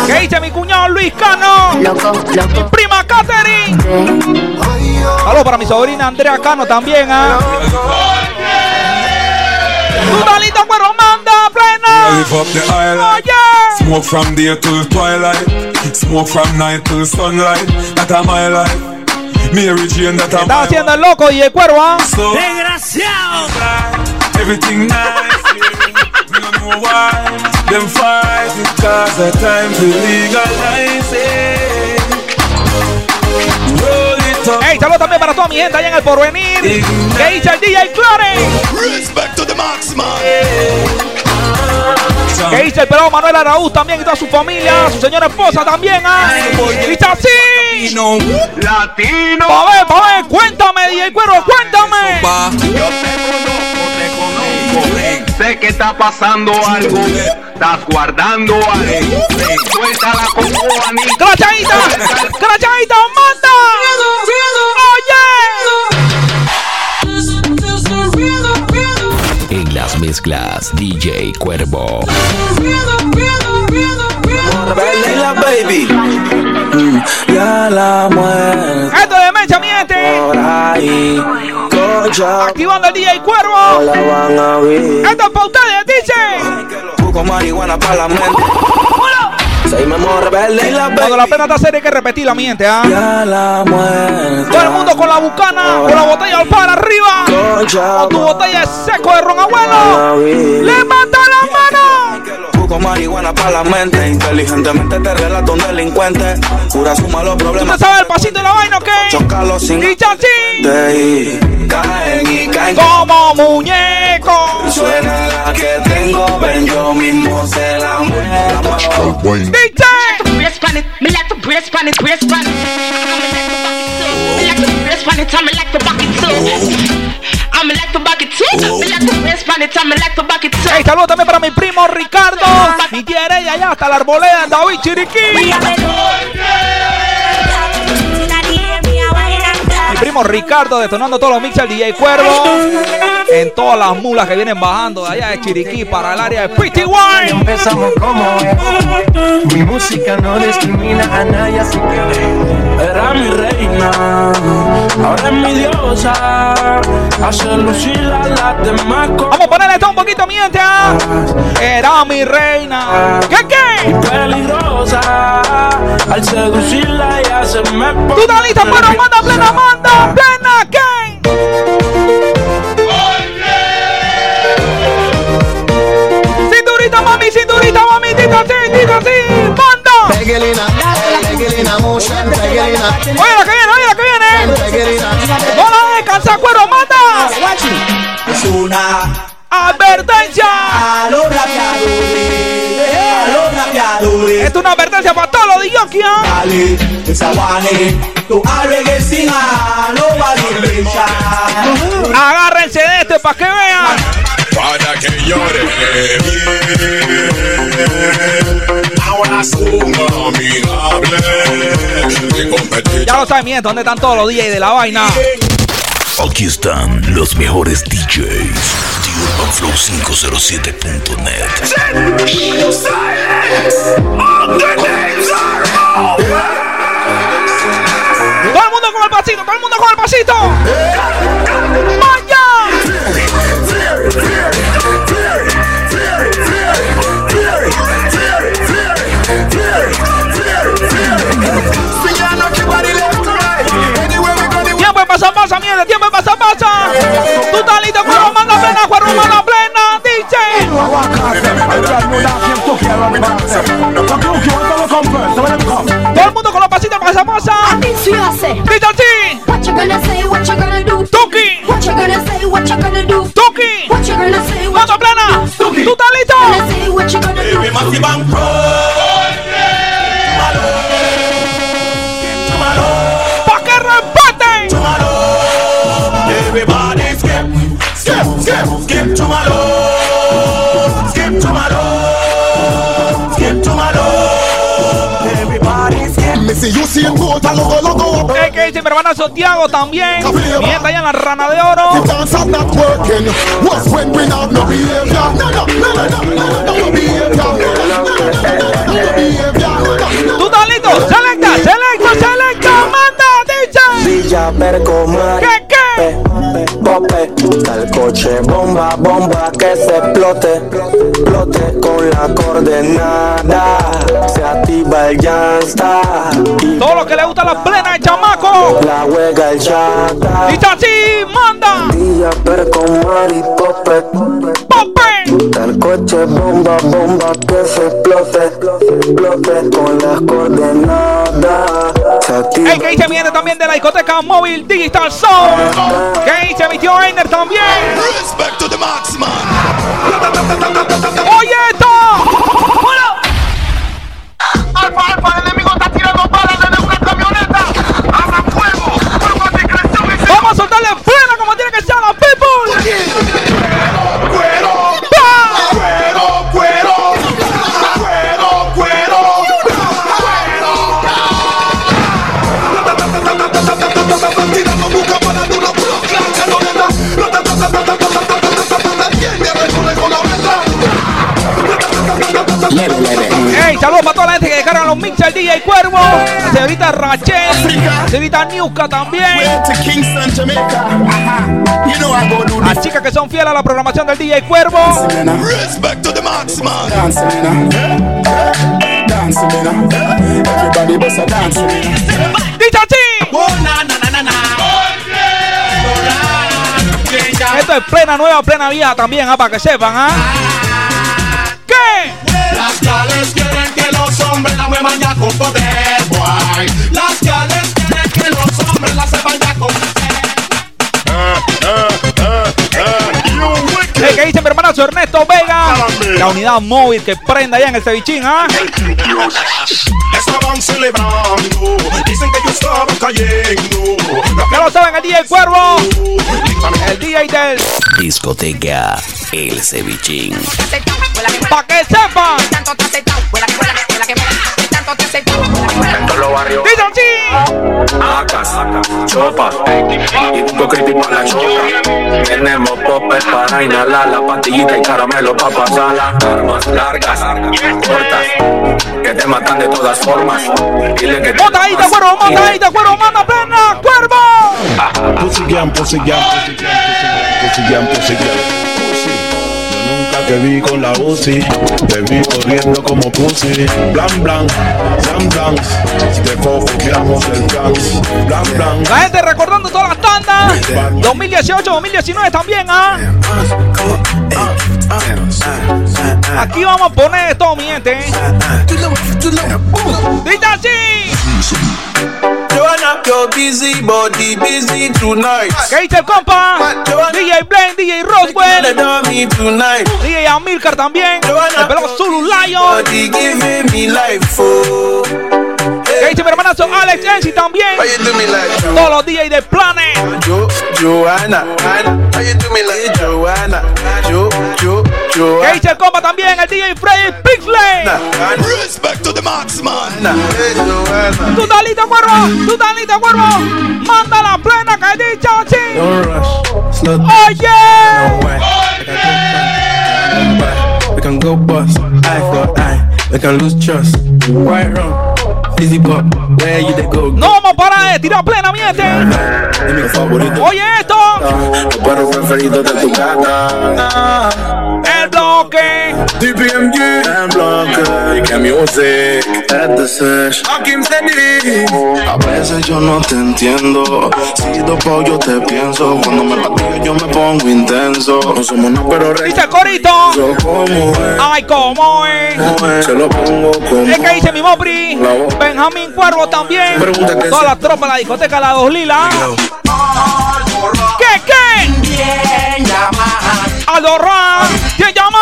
S1: ¿Qué dice mi cuñado Luis Cano?
S26: Loco,
S1: Mi
S26: loco.
S1: prima Catherine. Saludos para mi sobrina Andrea Cano también, ¿ah? Tú talito cuero manda plena.
S4: Live up the island.
S1: Oye.
S4: Smoke from day till twilight. Smoke from night till sunlight. That a my life. Mary Jane, that a
S1: Está haciendo el loco y el cuervo, ¿ah?
S4: So
S23: Desgraciado.
S4: everything nice. Yeah. We don't know why them fight it cause the time to legalize it. Roll it up.
S1: Hey, saludos también para toda mi gente allá en el porvenir. ¿Qué dice el DJ Clore?
S18: Respect to the marksman.
S1: ¿Qué dice el pelado Manuel Araúz también y toda su familia? Su señora esposa también, ¿ah? Dice así.
S23: Latino.
S1: Pa' ver, pa' ver, cuéntame, DJ Cuero, cuéntame.
S23: Yo Sé que está pasando algo. Estás guardando algo. Suéltala con Juanito.
S1: ¡Crachadita! ¡Crachadita, manda!
S2: En las mezclas, DJ Cuervo.
S27: la baby. Mm, ya la muerte
S1: Activando el DJ Cuervo.
S27: la.
S1: Esto es para ustedes, dice.
S27: Jugo marihuana para la la
S1: Cuando la pena está seria hay que repetirla, miente, ¿ah?
S27: La.
S1: Todo el mundo con la bucana, con la botella para arriba.
S27: Cocha,
S1: Con tu botella seco de ron abuelo. ¡Levanta la mano!
S27: Jugo marihuana para la mente. Inteligentemente te relato un delincuente. Cura suma los
S1: ¿Tú
S27: problemas.
S1: te sabes el pasito de la vaina o qué?
S27: Sin
S1: Dice
S27: de ir.
S15: caen y caen
S1: como muñecos.
S15: Suena la que tengo, ven yo mismo se la muevo.
S28: It, me like to brace pan it, brace pan it. Me like to it, like too. Like too. Me like it, like too.
S1: Hey, saludos también para mi primo Ricardo. Mi tía Heredia allá hasta la arboleda, David Chiriquí. Mi primo Ricardo detonando todos los mixers DJ Cuervo. En todas las mulas que vienen bajando de allá de Chiriquí para el área de Pretty Wine.
S15: Empezamos como es. Mi música no discrimina a nadie, así que
S4: Era mi reina, ahora es mi diosa. Hace lucir a las demás
S1: Vamos a ponerle esto un poquito mientras. Era mi reina. ¿Qué qué?
S4: peligrosa. Al seducirla ya se me pone.
S1: ¿Tú estás lista para manda plena, manda plena? ¿Qué? Cinturita, mami, cinturita, mami, tita, sí, tita, sí, manda.
S29: Pegelina, pegelina, motion, pegelina.
S1: Oye la que viene, oye la que viene. No la descansa, cuero, manda.
S15: es una
S1: Advertencia.
S15: a los rapeadores, a los rapeadores.
S1: Esto es una advertencia para todos los DJs.
S15: Dale, desaguane.
S1: Agárrense de este para que vean.
S24: Para que llore bien. De.
S1: Ya lo saben, miren, ¿dónde están todos los DJs de la vaina?
S2: Aquí están los mejores DJs. The UrbanFlow507.net.
S1: Todo el mundo con el pasito, todo el mundo con el pasito. Pasa, mierda, tiempo de pasar pasa. Tú estás listo, cuero, manda plena, cuero, manda plena, DJ. Todo el mundo con los pasitos pasa pasa. Dice así.
S26: What you gonna say? What you gonna do?
S1: Tuki.
S26: What you gonna say? What you gonna do?
S1: Tuki.
S26: What you gonna say? What
S1: Manda plena. ¿Tú estás listo?
S26: you gonna say? What you gonna do?
S1: Hermana Santiago también. Mi gente allá en la rana de oro. ¿Tú estás listo? Selecta, selecta, selecta. Manda.
S30: Villa Percomar.
S1: ¿Qué, qué?
S30: Pope, tal coche, bomba, bomba, que se explote, explote con la coordenada, se activa el y
S1: Todo lo que le gusta la plena de chamaco.
S30: la juega el chata.
S1: Dice así, manda.
S30: Villa Percomar y Pope,
S1: Pope.
S30: tal coche, bomba, bomba, que se explote, explote con las coordenadas,
S1: El que dice viene también de la discoteca móvil Digital Sound. Que dice mi tío Einer también.
S18: Respect to the marksman.
S1: Oye esto. Hey, saludos para toda la gente que descargan los mixers DJ Cuervo. La señorita Rachel. La señorita Niuska también. Las chicas que son fieles a la programación del DJ Cuervo.
S18: Respect to the marksman.
S4: Dancing, you know. Dancing, you know. Everybody bust a dancing, you know.
S1: Dice así. Esto es plena nueva, plena vieja también, ah, para que sepan, ¿ah?
S31: Las gales quieren que los hombres la muevan ya con poder, guay. Las gales quieren que los hombres la sepan ya con poder. ¿Qué, ¿Qué dice mi hermanazo Ernesto Vega?
S1: Ah, la unidad móvil que prenda allá en el cevichín, ¿ah?
S18: Estaban celebrando, dicen que yo estaba cayendo.
S1: Ya lo saben, el DJ Cuervo, el DJ del...
S2: Discoteca El Cevichín.
S1: Pa' que sepan. ¡Dice así!
S32: Acas, chopas, y creepy para la chopa. Tenemos popes para inhalar la pastillita y caramelo para pasarla. Armas largas, cortas, que te matan de todas formas. Dile que te
S1: ¡Monta ahí, de cuervo! ¡Monta ahí, de cuervo! ¡Manda plena! ¡Cuervo!
S24: Pussy gang, pussy gang, pussy gang. Te vi con la UCI, te vi corriendo como pussy. Blan, blan, blan, blan. De copiamos el dance. Blan, blan.
S1: La gente recordando todas las tandas. 2018, 2019 también, ¿ah? Aquí vamos a poner todo, mi gente. Así.
S18: Joanna, your busy body busy tonight.
S1: ¿Qué el compa? DJ Blaine, DJ Roswell. DJ Amilcar también. El pelón Zulu Lion.
S18: Body giving me life, oh.
S1: ¿Qué dice mi hermanazo Alex Ensi también? Todos los DJs de Planet.
S18: Jo, Joanna, Anna. How you do me like Joanna? Jo, Jo,
S1: ¿Qué
S18: Joanna.
S1: dice el compa también? El DJ Freddy Pixley.
S18: Respect to the. Hey, Joanna.
S1: Tu talita cuervo, tu talita cuervo. Manda la plena que dice así.
S33: Don't rush, slow
S1: Oye.
S33: Way. We can go bust, eye for eye. We can lose trust. Right wrong,
S1: No vamos a parar de tirar plena, miente. Oye esto.
S32: De tu gata.
S1: El bloque.
S32: DPMG. El bloque. Que music.
S16: A veces yo no te entiendo. Si dopo yo te pienso. Cuando me patillo yo me pongo intenso.
S32: No somos no, pero rey.
S1: Dice corito.
S32: Yo como es.
S1: Ay, cómo es.
S32: Se lo pongo como
S1: Es que dice mi Mopri. Benjamín Cuervo también. Toda la tropa la discoteca La Dos Lila. ¿Qué, qué?
S18: Bien llamada.
S1: Adorra. ¿Quién llama?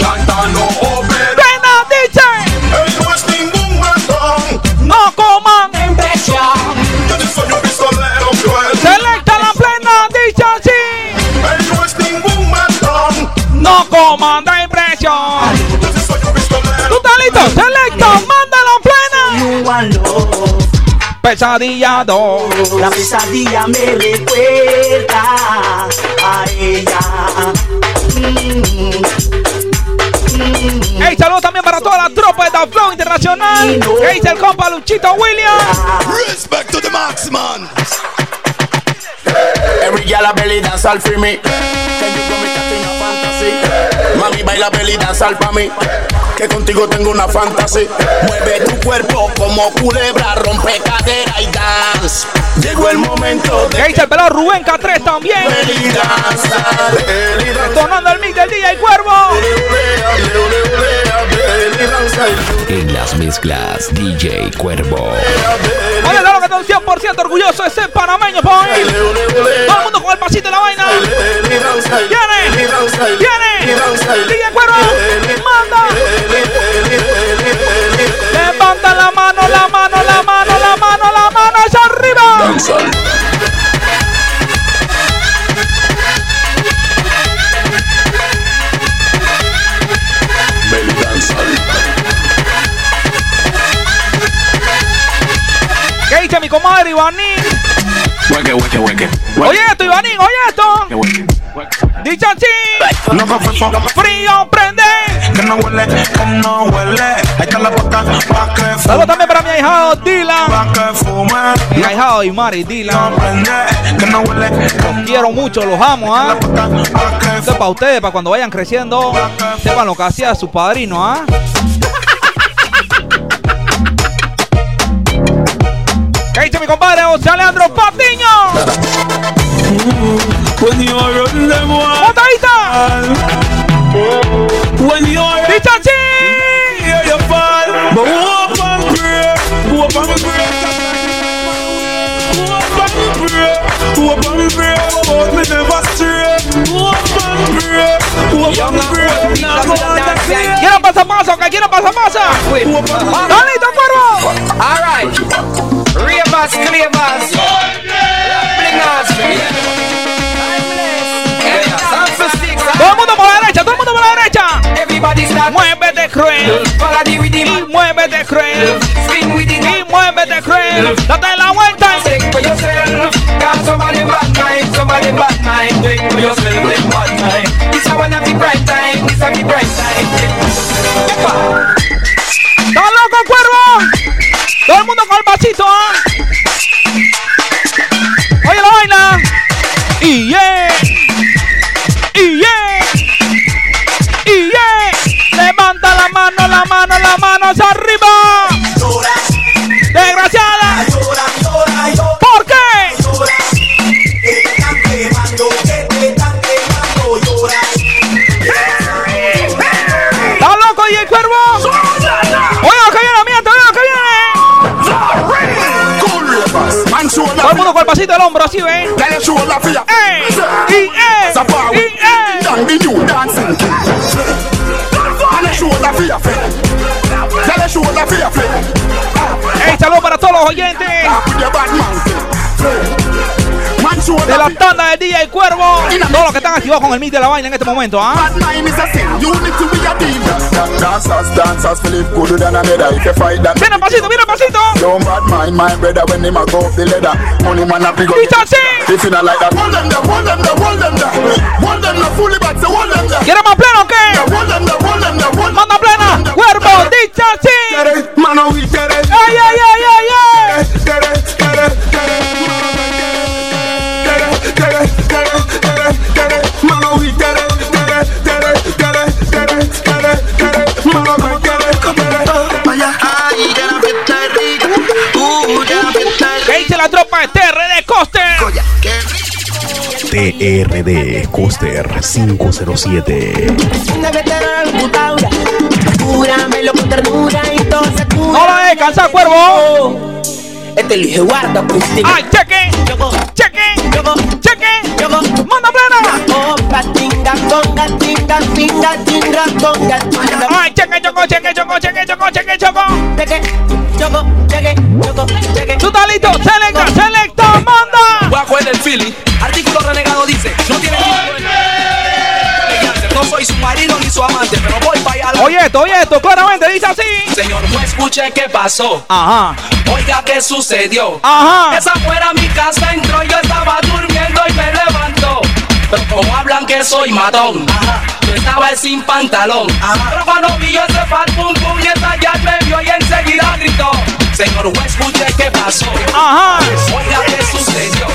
S18: Cantando ópera.
S1: Plena dice.
S18: Él no es ningún matón.
S1: No coman.
S18: Impresión. Yo no soy un pistolero cruel.
S1: Selecta la plena dice así.
S18: Él no es ningún matón.
S1: No coman la plena. Pesadilla 2.
S8: La pesadilla me recuerda a ella.
S1: Hey, saludos también para toda la tropa de Flow Internacional. ¿Qué dice el compa Luchito William?
S18: Respect to the marksman.
S32: Every girl a belly dance all for me. Can you me una fantasy? Mami baila belly dance all pa' mí. Que contigo tengo una fantasy. Mueve tu cuerpo como culebra, rompe cadera y dance. Llegó el momento
S1: ¿Qué
S32: de
S1: dice el pelado Rubén K3 también?
S32: belly dance. Belly dance.
S1: Sonando el mix del DJ Cuervo.
S2: En las mezclas DJ Cuervo.
S1: Oye, claro que estoy 100% orgulloso de ser panameño, boy. Todo el mundo con el pasito de la vaina. Viene, viene. DJ Cuervo, manda. Levanta la mano, la mano, la mano, la mano, la mano hacia arriba. ¿Qué dice mi comadre Ivanín?
S32: Hueque, hueque, hueque.
S1: Oye esto, Ivanín, oye esto. Dice así. Frío, prende.
S18: que no huele, que no huele. Ahí está la boca pa' que
S1: Saludos
S18: fume,
S1: también para mi ahijado Dylan.
S18: pa' que fume.
S1: Mi ahijado y Mari Dylan.
S18: No prende, que no huele,
S1: Los quiero mucho, los amo, ¿ah? Esto es para ustedes, para cuando vayan creciendo, sepan lo que hacía su padrino, ¿ah? ¿Qué dice mi compadre José Alejandro Patiño?
S34: When you run them wild,
S1: ¡Botadita!
S34: when you
S1: ¡Dice así!
S34: hear you fall, but hope and pray, hope and pray. Hope and pray, hope and pray, about me never stray. Hope and pray, hope and pray. Now go on that
S1: ¿Quieren pasar paso? ¿Que quieren pasar paso? ¡Dalito, cuervo!
S23: Alright. Ravers, clavers. Blingers.
S1: Todo el mundo por la derecha, todo el mundo por la derecha. Muévete cruel. Y muévete cruel. Y muévete cruel. Date la vuelta.
S23: for yourself. Got somebody bad mind, somebody bad mind. Think for yourself, take bad time. This a one of the bright time,
S1: y cuervo. Todos los que están activados con el mic de la vaina en este momento, ¿ah? Viene pasito, viene pasito.
S11: Don't bad mind my brother when they go off the leather. Money man a big up. If you not like that, hold them there, hold them there, hold them there, hold them there, fully back, so hold them there.
S1: ¿Quieres más pleno o qué?
S11: Hold them there, hold them there, hold
S1: Manda plena, cuervo, dicha así.
S11: Mano, we get it.
S1: ¡Ay, ay, ay, ay, ay!
S35: Se cura.
S1: No la descansa, cuervo.
S35: Este dije guarda.
S1: ¡Ay, cheque! ¡Cheque! ¡Cheque! ¡Manda plena! ¡Ay, cheque, choco, cheque, choco, cheque, choco, cheque, choco!
S35: Cheque, choco, cheque, choco, cheque.
S1: ¡Tú estás listo! ¡Selecta, selecta, manda!
S23: A coger el feeling. Soy su marido ni su amante, pero voy para allá.
S1: Oye esto, oye esto, claramente dice así.
S23: Señor, no escuché qué pasó.
S1: Ajá.
S23: Oiga, ¿qué sucedió?
S1: Ajá.
S23: Esa fuera mi casa, entró, yo estaba durmiendo y me levantó. Pero como hablan que soy matón, yo estaba sin pantalón. Pero cuando vi yo ese fat pum pum y esta ya me vio y enseguida gritó. Señor juez, escuché qué pasó.
S1: Ajá.
S23: Oiga, ¿qué sucedió?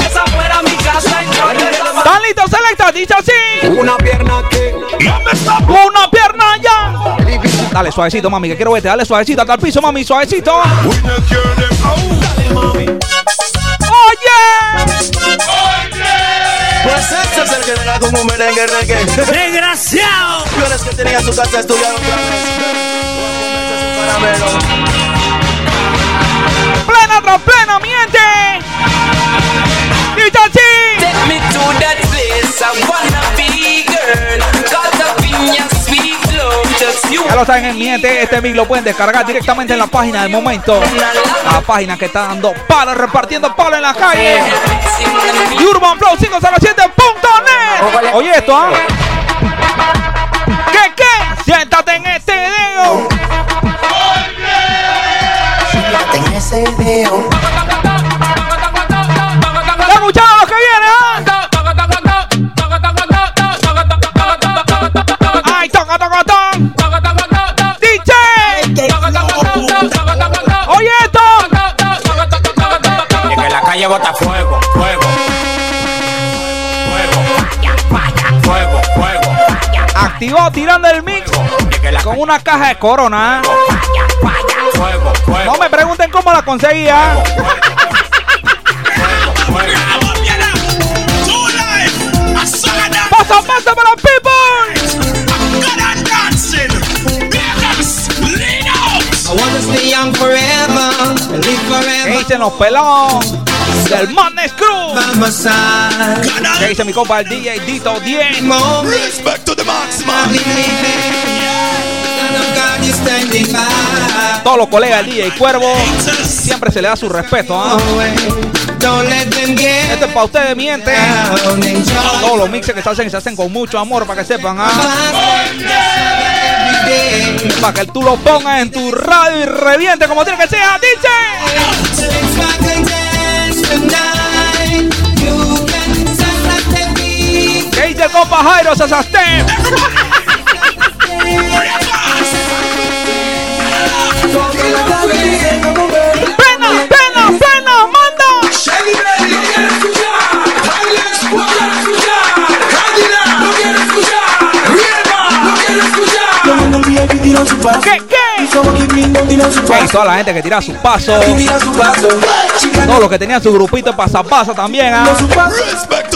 S23: Esa fuera mi casa, entró, yo estaba
S1: ¿Están listos, selecta? Dice así.
S23: Una pierna que
S1: Dale suavecito, mami, que quiero verte. Dale suavecito hasta el piso, mami, suavecito. Oye.
S15: Pues este es el general con un merengue reggae.
S1: ¡Desgraciado!
S15: Flores que tenía su casa estudiaron.
S1: Plena tras plena, miente. Dice así.
S23: Take me to that place I wanna be, girl.
S1: Ya lo saben en miente, este mic lo pueden descargar directamente en la página del momento. La página que está dando palo, repartiendo palo en la calle. Y Urban Flow 507.net. Oye esto, ¿ah? ¿Qué, qué? Siéntate en este dedo.
S35: En ese dedo.
S1: Que
S23: bota fuego, fuego. Fuego, fuego, fuego.
S1: Activado tirando el mix con una caja de corona.
S23: Fuego, fuego.
S1: No me pregunten cómo la conseguía. Paso a paso para los people.
S35: I wanna stay young forever and live
S1: ¿Qué
S35: forever.
S1: dicen los pelados? Del Madness Crew.
S7: Vamos a
S1: ¿Qué dice mi compa el DJ Dito 10?
S18: Respect to the maximum.
S1: Todos los colegas del DJ Cuervo siempre se le da su respeto. ¿ah? Este es para ustedes, miente. Todos los mixes que se hacen se hacen con mucho amor para que sepan. ¿ah? Para que tú lo pongas en tu radio y reviente como tiene que ser, dice. Compa Jairo Sasastem? ¡Pena, pena, pena, manda! ¿Qué, qué? Hey, toda la gente que tira sus pasos. Todos los que tenían su grupito de pasapasa también, ¿ah?
S18: Respect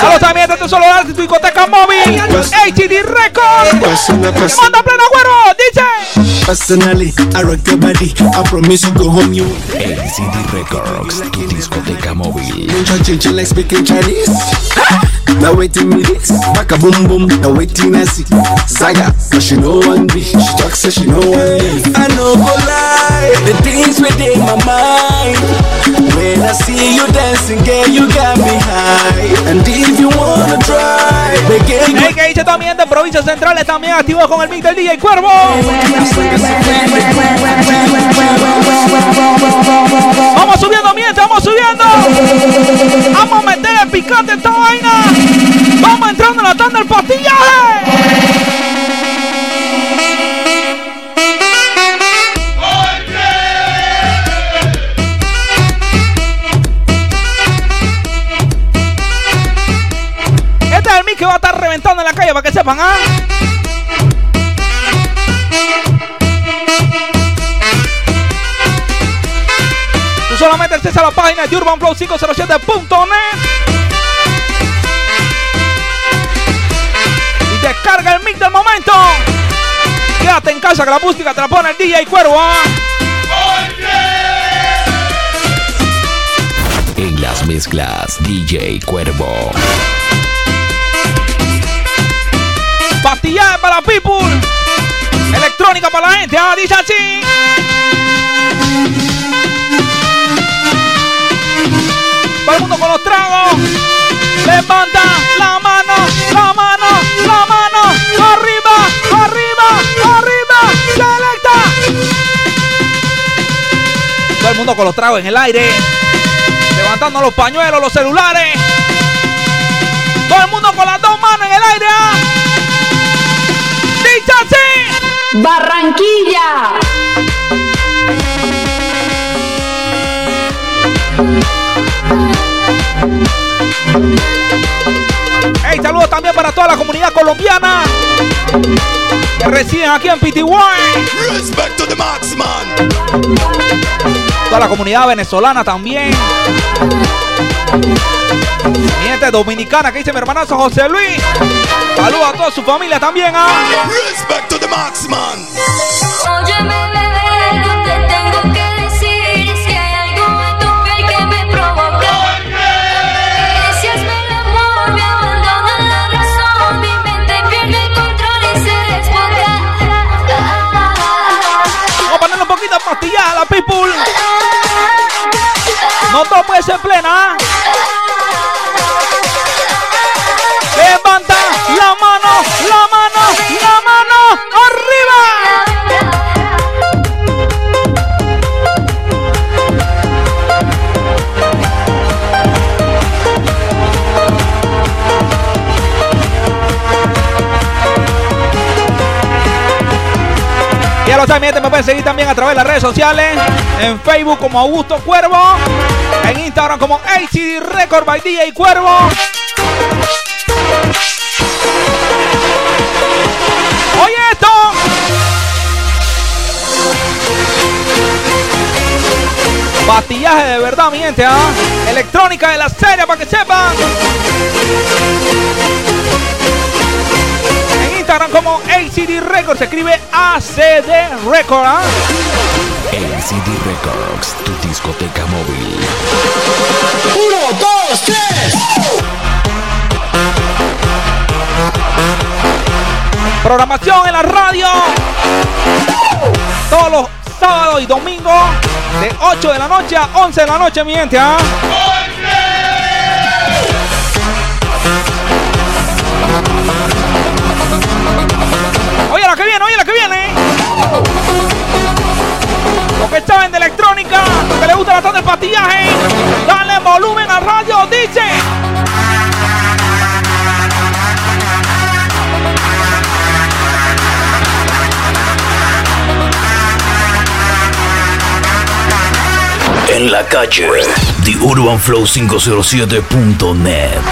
S1: Carlos también este solo arte tu discoteca móvil. HD Records. Manda plena Cuervo, dice.
S33: Personally, I rock your body. I promise you go home you.
S2: LCD Records, tu discoteca móvil.
S33: Don't change like speaking Chinese. Now waiting me this, back a boom boom. Now waiting I see Zaga, but she know one be. She talk say she know one be. I know go lie, the things within my mind. When I see you dancing, girl, you got me high. And if you wanna try.
S1: Hey, que dice también de provincias centrales, también activo con el mix del DJ Cuervo. Vamos subiendo mientras, vamos subiendo. Vamos a meter el picante en esta vaina. Vamos entrando en la tanda del pastillaje. Que va a estar reventando en la calle para que sepan, ¿ah? Tú solamente estés a la página de urbanflow507.net y descarga el mix del momento. Quédate en casa que la música te la pone el DJ Cuervo. ¿ah?
S2: En las mezclas, DJ Cuervo.
S1: Pastillaje para people. Electrónica para la gente. Ah, dice así. Todo el mundo con los tragos. Levanta la mano, la mano, la mano. Arriba, arriba, arriba. Selecta. Todo el mundo con los tragos en el aire. Levantando los pañuelos, los celulares. Todo el mundo con las dos manos en el aire. ¿ah? Así.
S20: Barranquilla.
S1: Hey, saludos también para toda la comunidad colombiana que residen aquí en PTY.
S18: Respect to the.
S1: Toda la comunidad venezolana también. Mi gente dominicana que dice mi hermanazo José Luis. Saludos a toda su familia también. ¿ah?
S18: Respect to the maximum.
S20: Óyeme, bebé, yo te tengo que decir es que hay algo en tu piel que me provoca. Si hazme el amor, me abandona la razón, mi mente pierde el control y se desbota.
S1: Vamos a ponerle un poquito de pastilla a la people. No puede ser plena. lo saben, gente, me pueden seguir también a través de las redes sociales. En Facebook como Augusto Cuervo. En Instagram como ACD Record by DJ Cuervo. Oye esto. Pastillaje de verdad, mi gente, ¿ah? Electrónica de la serie para que sepan. Instagram como ACD Records, se escribe ACD Record, ¿ah?
S2: ACD Records, tu discoteca móvil.
S18: Uno, dos, tres.
S1: Programación en la radio. Todos los sábados y domingos de 8 de la noche a 11 de la noche, mi gente. ¿ah? Que saben de electrónica, que les gusta bastante el patillaje, dale volumen a radio, dice.
S36: En la calle, TheUrbanFlow507.net.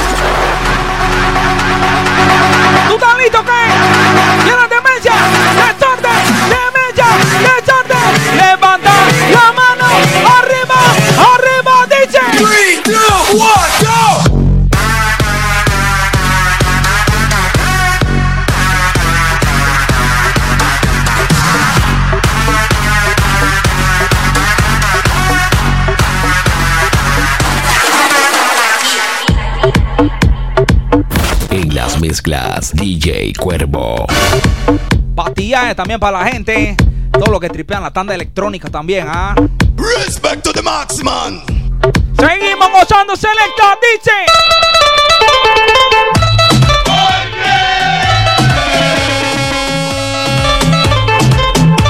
S2: las mezclas, DJ Cuervo.
S1: Patillaje también para la gente. Todo lo que tripean la tanda electrónica también, ¿ah?
S18: Respect to the Maxman.
S1: Seguimos gozando selecta, dice.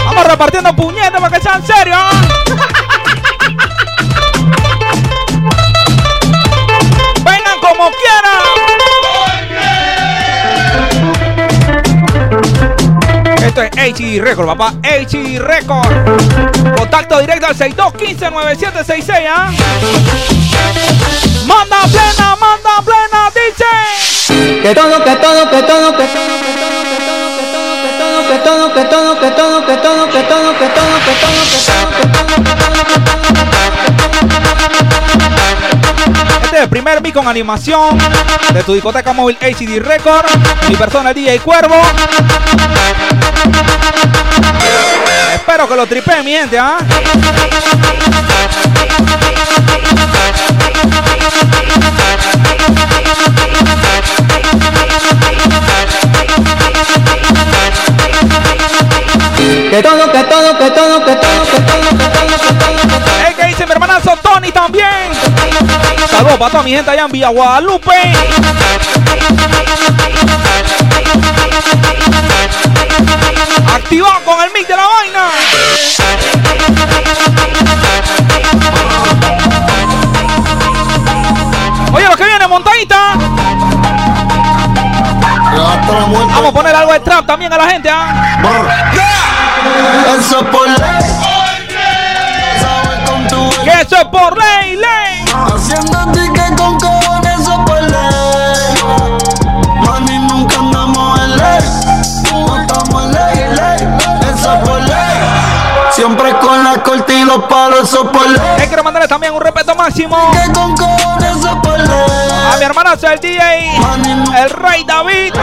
S1: Vamos repartiendo puñetes para que sean serios. ¿ah? (laughs) Vengan como quieran. Esto es HD Record, papá. HD Record. Contacto directo al 6215-9766, ¿ah? Manda plena, manda plena, dice.
S35: Que todo, que todo, que todo, que todo, que todo, que todo, que todo, que todo, que todo, que todo, que todo, que todo, que todo, que todo, que
S1: Este es el primer beat con animación de tu discoteca móvil HD Record. Mi persona, el DJ Cuervo. Espero que lo tripeen, mi gente, ¿ah?
S35: Que todo, que todo, que todo, que todo, que todo, que todo, que todo,
S1: que dice mi hermanazo Tony también. Saludos para toda mi gente allá en Villa Guadalupe. Activado con el mic de la vaina. Oye, lo que viene, montadita. Vamos a poner algo de trap también a la gente, ¿ah?
S35: Eso por ley.
S1: Que eso es por ley, ley.
S35: Los palos.
S1: Eh, quiero mandarle también un respeto máximo
S35: con
S1: a mi hermanazo, el DJ, el Rey David,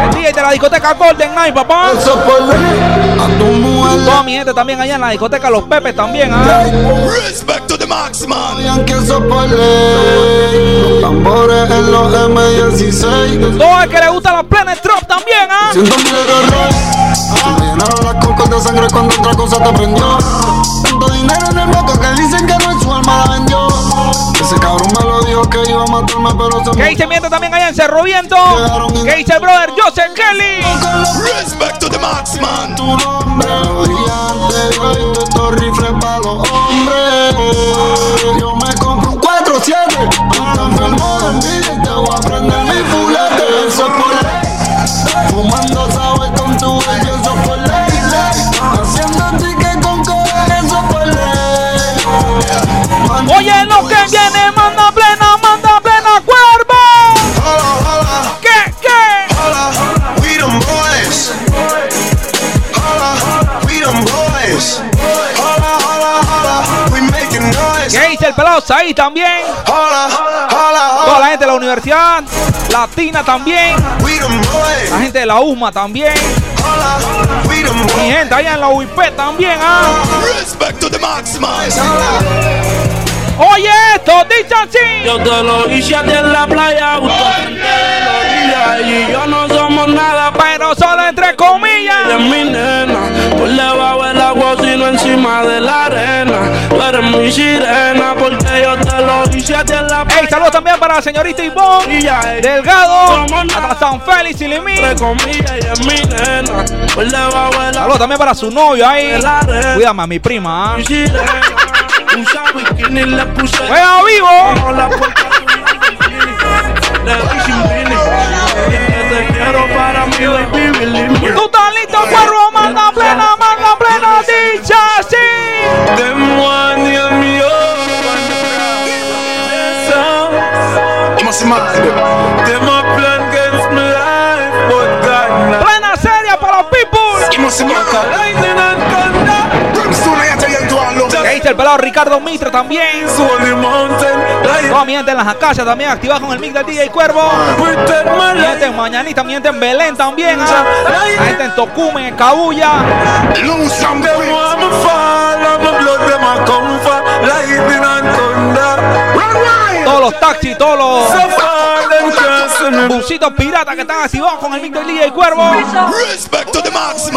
S1: el DJ de la discoteca Golden Night, papá. Toda mi gente también allá en la discoteca Los Pepes también, ¿ah?
S18: Respect to the
S35: por ley. Los tambores en los M16.
S1: Todo el que le gusta la Planet Drop también, ¿ah?
S35: Siento mi error. Me llenaron las concos de sangre cuando otra cosa te prendió. Tanto dinero en el moco que dicen que no es su alma la vendió. Ese cabrón me lo dijo que iba a matarme, pero se
S1: Que dice miente también allá en Cerro Viento. Que dice el brother Joseph Kelly.
S18: Respect to the Maxman.
S35: tu nombre. Visto estos rifles para los hombres. Yo me compro un 4-7. Ando enfermo de envidia
S1: también.
S37: Hola, hola,
S1: Toda la gente de la universidad. Latina también. La gente de la UMA también. Mi gente allá en la UIP también, ¿ah?
S24: Respect to the maximum.
S1: Oye esto, dicho así.
S4: Yo te lo hice en la playa, y yo no somos nada,
S1: pero solo entre comillas.
S4: Mi nena, encima de la arena. Tú eres mi sirena, porque yo te lo hice a ti en la.
S1: Ey, saludos también para la señorita Ivonne Delgado, hasta San Félix y Limín. Saludos también para su novio ahí. Cuídame a mi prima. (laughs)
S4: puse.
S1: ¡Juega vivo!
S4: Bajo la puerta Le di sin
S24: tell you to all look.
S1: Ahí está el pelado Ricardo Mitra también.
S4: Holy mountain, light.
S1: Toda mi gente en las acacias también activada con el mix del DJ Cuervo.
S4: Pretend my
S1: Mi gente
S4: life.
S1: en Mañanita, mi gente en Belén también. ¿ah? La gente en Tocumen, en Cabuya.
S24: Lose some
S4: Them want me fall, and my blood them a come for lightning and thunder.
S24: Run.
S1: Todos los taxis, todos los busitos piratas que están activados con el mix del DJ Cuervo.
S24: Respect to the
S18: do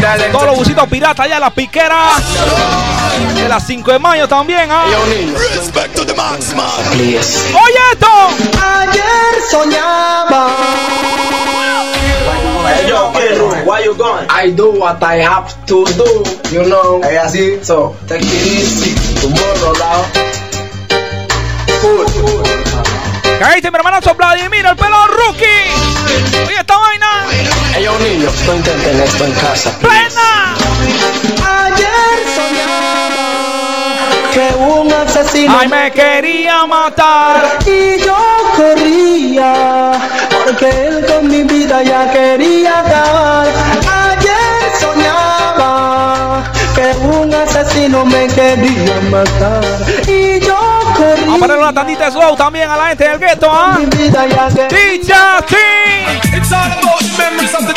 S18: that.
S1: Todos los busitos piratas allá, las piqueras. De las 5 de mayo también. ¿ah?
S24: Respect to the maximum.
S1: Oye esto.
S29: Ayer soñaba.
S38: Hey, yo, Pedro, why you going? I do what I have to do, you know. Hey, así, so take it easy. Tomorrow now. Good, good.
S1: Caíste, mi hermanazo Vladimir, el pelo rookie. Oye esta vaina.
S38: Hey, yo, niño, no intenten esto en casa.
S1: ¡Plena!
S29: Ayer soñaba que un asesino
S1: Ay, me quería matar.
S29: y yo corría porque él con mi vida ya quería acabar. Ayer soñaba que un asesino me quería matar y yo.
S1: Vamos a poner una tandita de slow también a la gente del gueto, ¿ah?
S29: Mi vida ya que
S1: Dicha sí.
S24: It's all about the memories of the.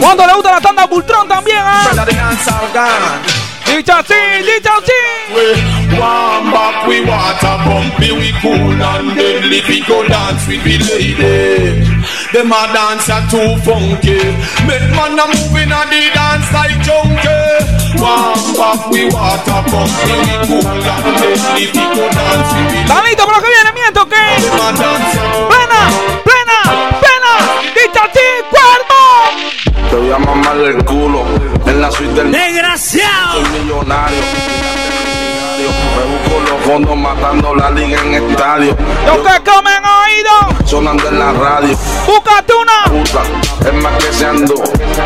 S1: Cuando le gusta la tanda Bultrón también, ¿ah?
S24: Brother, the dance all gone.
S1: Dicha sí, dicha sí.
S24: We warm back, we water bumpy, we cool and deadly. We go dance with we lady. Them a dance are too funky. Make man a moving on the dance like junkie. Warm back, we water bumpy, we cool and deadly. We go dance with we
S1: ¿Están listos para lo que viene? ¿Miento qué?
S24: Them a dance are-
S1: Plena, plena, plena. Dicha sí, cuervo.
S17: Te voy a mamar el culo en la suite del
S4: Desgraciado.
S17: Soy millonario. Me busco los fondos matando la liga en estadio.
S1: Los que comen oído.
S17: Sonando en la radio.
S1: Búscate una.
S17: Puta, es más que se andó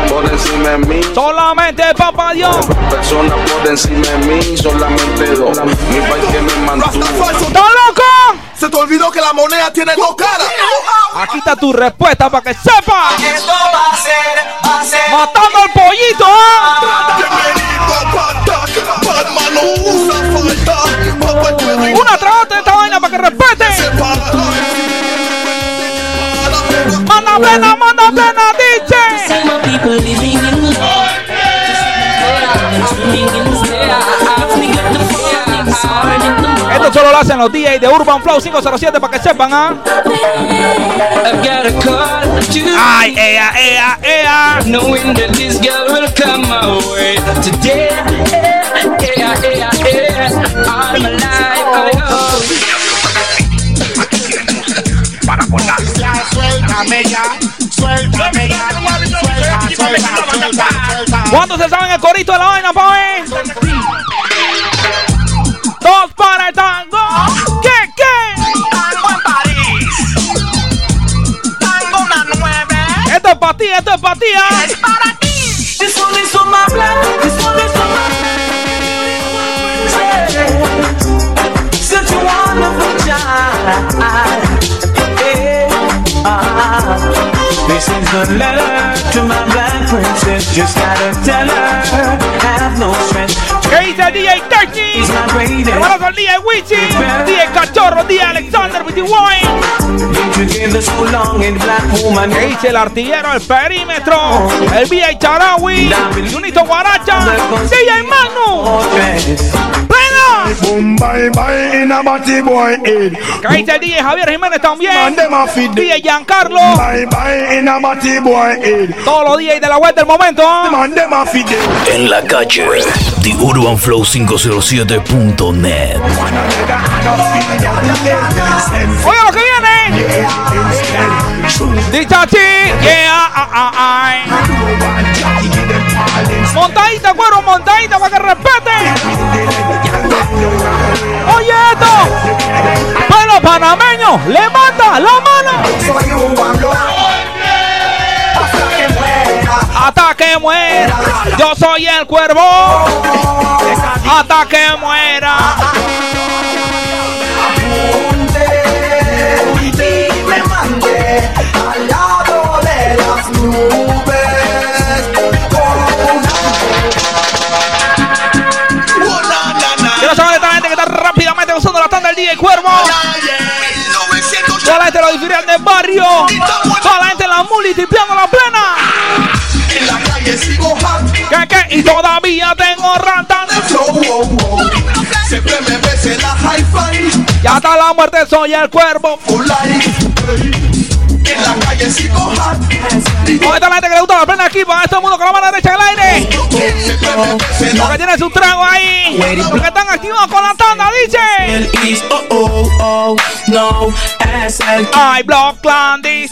S17: por encima de mí.
S1: Solamente papá Dios.
S17: Personas por encima de mí, solamente dos. Mi país que me mantuvo.
S1: ¿Estás loco?
S24: Se te olvidó que la moneda tiene dos caras.
S1: Aquí está tu respuesta para que sepa.
S38: Esto va a ser, va a ser.
S1: Matando al pollito, ¿ah?
S24: Bienvenido a Patac, Batman no usa falta. Papá Jerry
S1: Una tras otra esta vaina para que respete. Manda plena, manda plena, dice. Esto solo lo hacen los DJs de Urban Flow 507 para que sepan, ¿ah?
S4: To
S1: Ay, ea, ea, ea.
S4: knowing that this girl will come my way today. Yeah, yeah, yeah. All my life I hope.
S11: Ya, suéltame ya, suéltame ya, suelta, suelta.
S1: ¿Cuántos se saben el corito de la vaina, pa' ver? Dos para el tango. ¿Qué, qué?
S38: Tango en París. Tango una nueve.
S1: Esto es para ti, esto es para ti.
S38: Es para ti.
S4: This one is on my blood. This one is on my blood. Such a wonderful child. Yeah. Ah.
S34: This is a letter to my black princess. Just gotta tell her, have no stress.
S1: ¿Qué dice DJ Turkey? Hermanos al DJ Wichi, DJ Cachorro, DJ Alexander with the wine. ¿Qué dice el artillero, el perímetro? El VA Charawi, Junito Guaracha, DJ Manu. ¿Qué dice el DJ Javier Jiménez también? DJ Giancarlo. Todos los DJs de la web del momento.
S36: En la calle, The Urban Flow 507.net.
S1: Oye lo que viene. Dichachi, yeah, ah, ah, ah. Montadita, cuero, montadita para que respete. Oye esto. Pero panameño, levanta la mano. Hasta que muera, yo soy el cuervo. Hasta que muera. La tanda del DJ Cuervo. Toda la gente de los diferentes barrios. Toda la gente en la muli tipeando la plena.
S35: En la calle sigo.
S1: ¿Qué, qué? Y todavía tengo rata.
S35: Siempre me ves en la hi-fi.
S1: Ya está la muerte, soy el cuervo.
S35: En la calle sigo hot.
S1: ¿Dónde está la gente que le gusta la plena aquí? Para todo el mundo con la mano derecha en el aire. Porque tiene su trago ahí. Porque están activos con la tanda, dice.
S34: Oh, oh, oh, no, es el
S1: Ay, Block.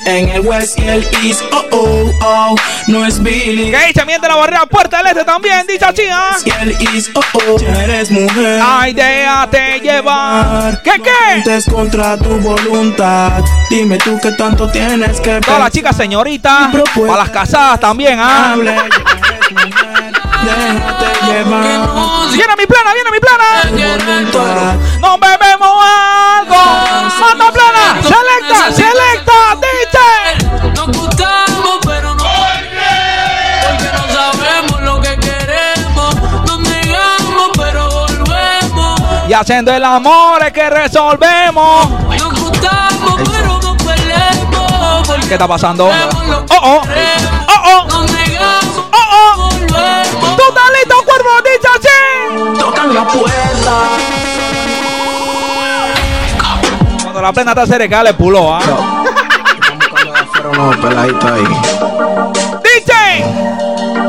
S34: En el West y el East, oh, oh, oh, no es Billy.
S1: Que dice, miente la barrera puerta del este también, dice Chía.
S34: Y el East, oh, oh, ya eres mujer.
S1: Ay, déjate llevar. ¿Qué, qué?
S34: Contra tu voluntad. Dime tú qué tanto tienes que
S1: Todas las chicas señoritas. Para las casadas también, ¿ah? Viene mi plana, viene mi plana. No bebemos algo. Manda plana. Selecta, selecta, dice.
S39: Nos gustamos, pero no Porque no sabemos lo que queremos. Nos negamos, pero volvemos.
S1: Y haciendo el amor es que resolvemos.
S39: Nos gustamos, pero no peleemos.
S1: ¿Qué está pasando? Oh, oh. Oh, oh.
S39: nos negamos,
S1: Oh, oh.
S39: Volvemos.
S1: ¿Tú estás listo, cuervo? Dice así.
S34: Tocan la puerta.
S1: Cuando la plena está cerca, le puló, ¿ah?
S15: Pero no, peladito ahí.
S1: Dice.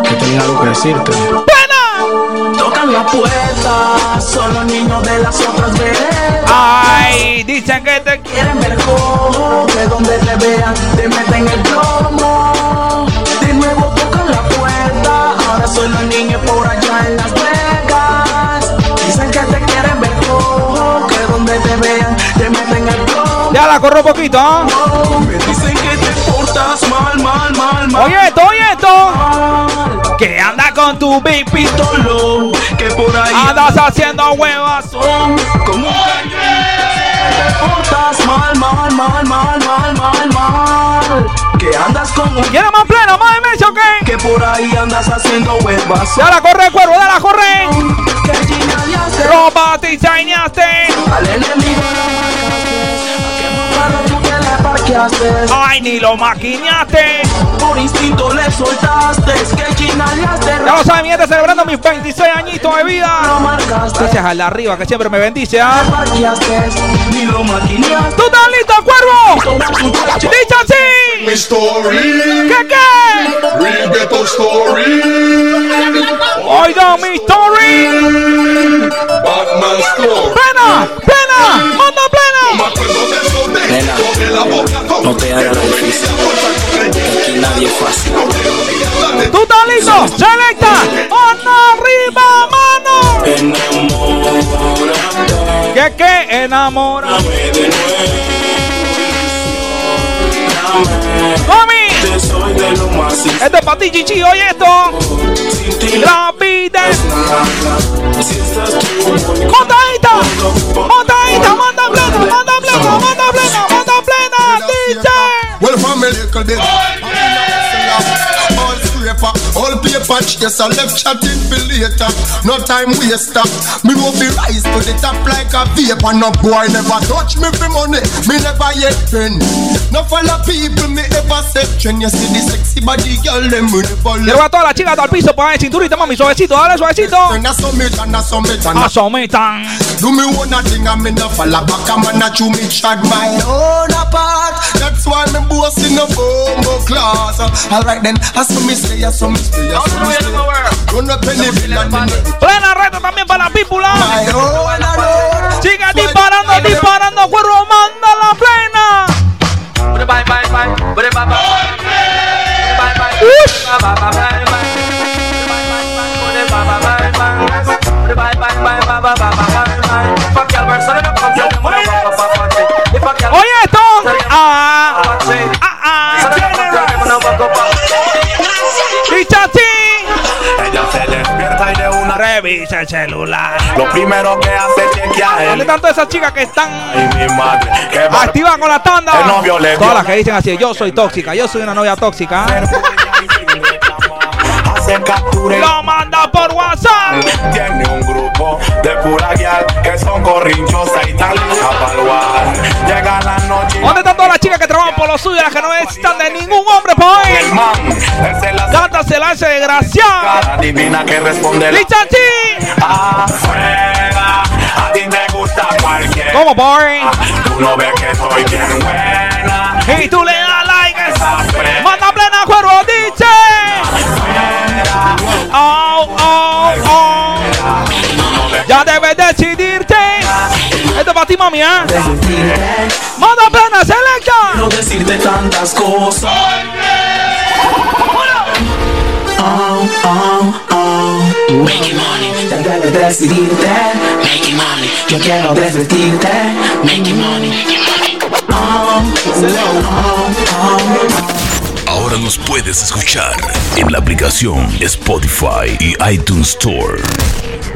S15: Que tenía algo que decirte.
S1: ¡Plena!
S34: Tocan la puerta. Solo niños de las otras veredas.
S1: Ay, dicen que te
S34: Quieren ver cómo, que donde te vean te meten el plomo. De nuevo tocan la puerta, ahora son los niños por allá donde te vean te meten.
S1: Ya la corro poquito, ¿ah?
S34: Dicen que te portas mal, mal, mal, mal.
S1: Oye esto, oye esto. Que anda con tu baby.
S34: Pistolón, que por ahí
S1: Andas haciendo huevas.
S34: son como un. Te portas mal, mal, mal, mal, mal, mal, mal. Que andas con un
S1: ¿Quiere más plena, más inmenso que?
S34: que por ahí andas haciendo huevas.
S1: Ya la corre, cuervo, ya la corre.
S34: Que genialiaste
S1: Ropa diseñaste.
S34: al enemigo. A.
S1: Ay, ni lo maquineaste.
S34: Por instinto le soltaste. Que.
S1: Ya lo saben, mi gente, celebrando mis 26 añitos de vida.
S34: marcaste.
S1: Gracias al de arriba que siempre me bendice, ¿ah?
S34: Parqueaste. Ni lo maquineaste.
S1: ¿Tú estás listo, cuervo?
S34: Toma tu
S18: Mi story.
S1: ¿Qué qué?
S18: Real ghetto story.
S1: Oiga mi story.
S18: Batman story.
S1: Plena, plena, manda plena.
S18: Nena,
S2: No te hagas la difícil. Aquí nadie es fácil.
S1: ¿Tú estás listo? Selecta. Mano arriba, mano.
S34: Enamórate.
S1: ¿Qué qué? Enamora. Mami. Esto es para ti, Chichi. Oye esto. La vida Montadita, montadita, manda plena, manda plena, manda plena, manda plena, dice.
S11: Well, from a little bit. paper chase, I left chatting for later. No time waster. Me no be rise to the top like a vapor. No boy never touch me for money. Me never yet friend. No follow people me ever say trend. You see the sexy body girl them we never
S1: Quiero a todas las chicas al piso, poner cinturita, mami, suavecito, dale suavecito. Asometan.
S11: Do me one thing and me no follow back man a chew me chat my own apart. That's why me boss in a bombo class. Alright then, I saw me stay, I saw me stay, I saw me stay. Run up any bill and me
S1: Plena reto también para la pípula. Chicas disparando, disparando, cuervo, manda la plena. Oye Revisa el celular.
S17: Lo primero que hace es chequear
S1: ¿Dónde
S17: el
S1: están todas esas chicas que están
S17: y mi madre. Que
S1: activas con la tanda? Todas las que dicen así, yo soy tóxica, yo soy una novia tóxica. (laughs) Lo manda por WhatsApp.
S17: Tiene un grupo de pura guial que son corrinchosas y tal Llega la noche.
S1: ¿Dónde están todas las chicas que trabajan por lo suyo, las que no necesitan de ningún hombre, pues?
S17: El man, él se la
S1: Cántasela a ese desgraciado.
S17: adivina que responde
S1: así.
S17: afuera. A ti te gusta cualquier.
S1: ¿Cómo, boy?
S17: Tú no ves que soy bien buena.
S1: Y tú le das like. Manda plena cuervo, dice. Oh, oh, oh. Ya debes decidirte. Esto es para ti, mami, ¿eh? Manda plena, selecta.
S29: Quiero decirte tantas cosas. Oh, oh, oh. Making money. Ya debes decidirte. Making money. Yo quiero desvestirte. Making money. Oh, oh, oh.
S2: Ahora nos puedes escuchar en la aplicación Spotify y iTunes Store.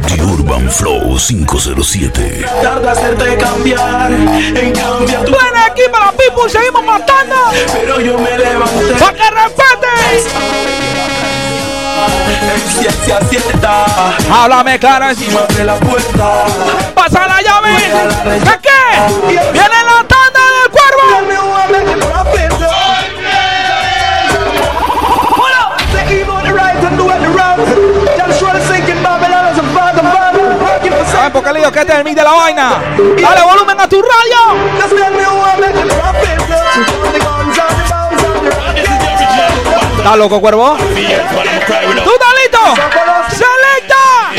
S2: The Urban Flow 507.
S29: Tarda hacerte cambiar. En cambio, tú.
S1: Plena aquí para la people, seguimos matando.
S29: Pero yo me levanté.
S1: ¡Para que respete!
S29: En ciencia cierta.
S1: Háblame claro
S29: encima de la puerta.
S1: Pasa la llave. ¿Qué qué? Viene la tanda del cuervo. ¿Saben por qué le digo que este es el mix de la vaina? Dale volumen a tu radio. ¿Estás loco, cuervo? ¿Tú estás? ¡Selecta!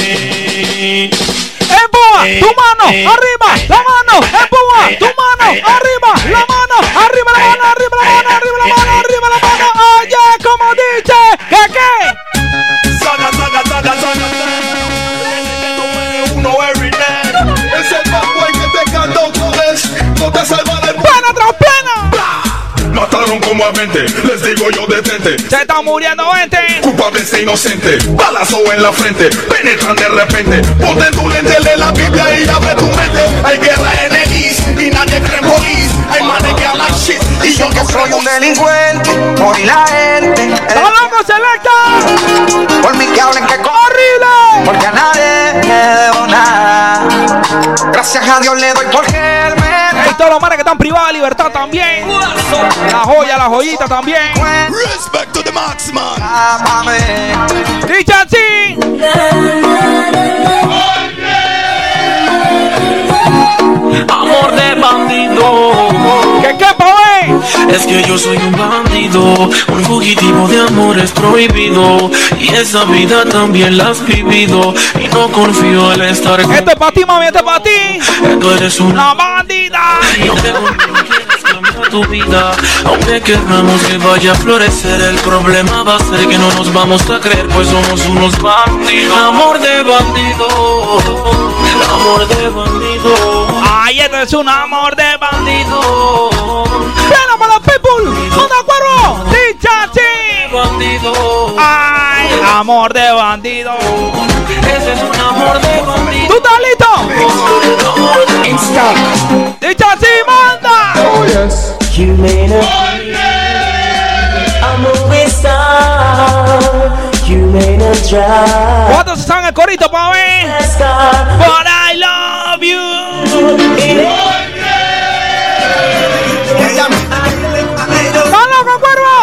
S1: Empuja tu mano arriba, la mano, empuja tu mano arriba, la mano, arriba la mano, arriba la mano, arriba la mano, arriba la mano. Oye, como dice, ¿qué qué?
S24: Como a 20, les digo yo de frente.
S1: Se está muriendo gente.
S24: Culpable e inocente, balazo en la frente, penetran de repente. Ponte tu lente, lee la Biblia y abre tu mente. Hay guerra en el East y nadie cree en polis. Hay manes que hablan shit y yo que soy un
S15: delincuente, hoy la gente.
S1: ¡Está loco, selecta!
S15: Por mí que hablen que
S1: ¡Horrible!
S15: Porque a nadie le debo nada. Gracias a Dios le doy porque él me
S1: Y todos los manes que están privados de libertad también. La joya, la joyita también.
S11: Respect to the maximum.
S1: Dicho así.
S29: Amor de bandido.
S1: ¿Qué qué, pa'
S29: Es que yo soy un bandido, un fugitivo de amores prohibido. Y esa vida también la has vivido. Y no confío en estar
S1: Esto es para ti, mami, esto es para ti.
S29: Tú eres una
S1: bandida.
S29: Cambiar tu vida, aunque queramos que vaya a florecer, el problema va a ser que no nos vamos a creer, pues somos unos bandidos. Amor de bandido, amor de bandido.
S1: Ay, esto es un amor de
S29: bandido.
S1: Plena para los people. ¿No de acuerdo? Dicho así.
S29: Bandido.
S1: Ay, amor de bandido.
S29: Ese es un amor de bandido.
S1: ¿Tú estás listo? Dicho así, manda.
S11: Yes
S29: You made a a movie star.
S40: you may not try.
S1: ¿Cuántos están en el corito, pa' ver? But I love you. ¡Está loco, cuervo!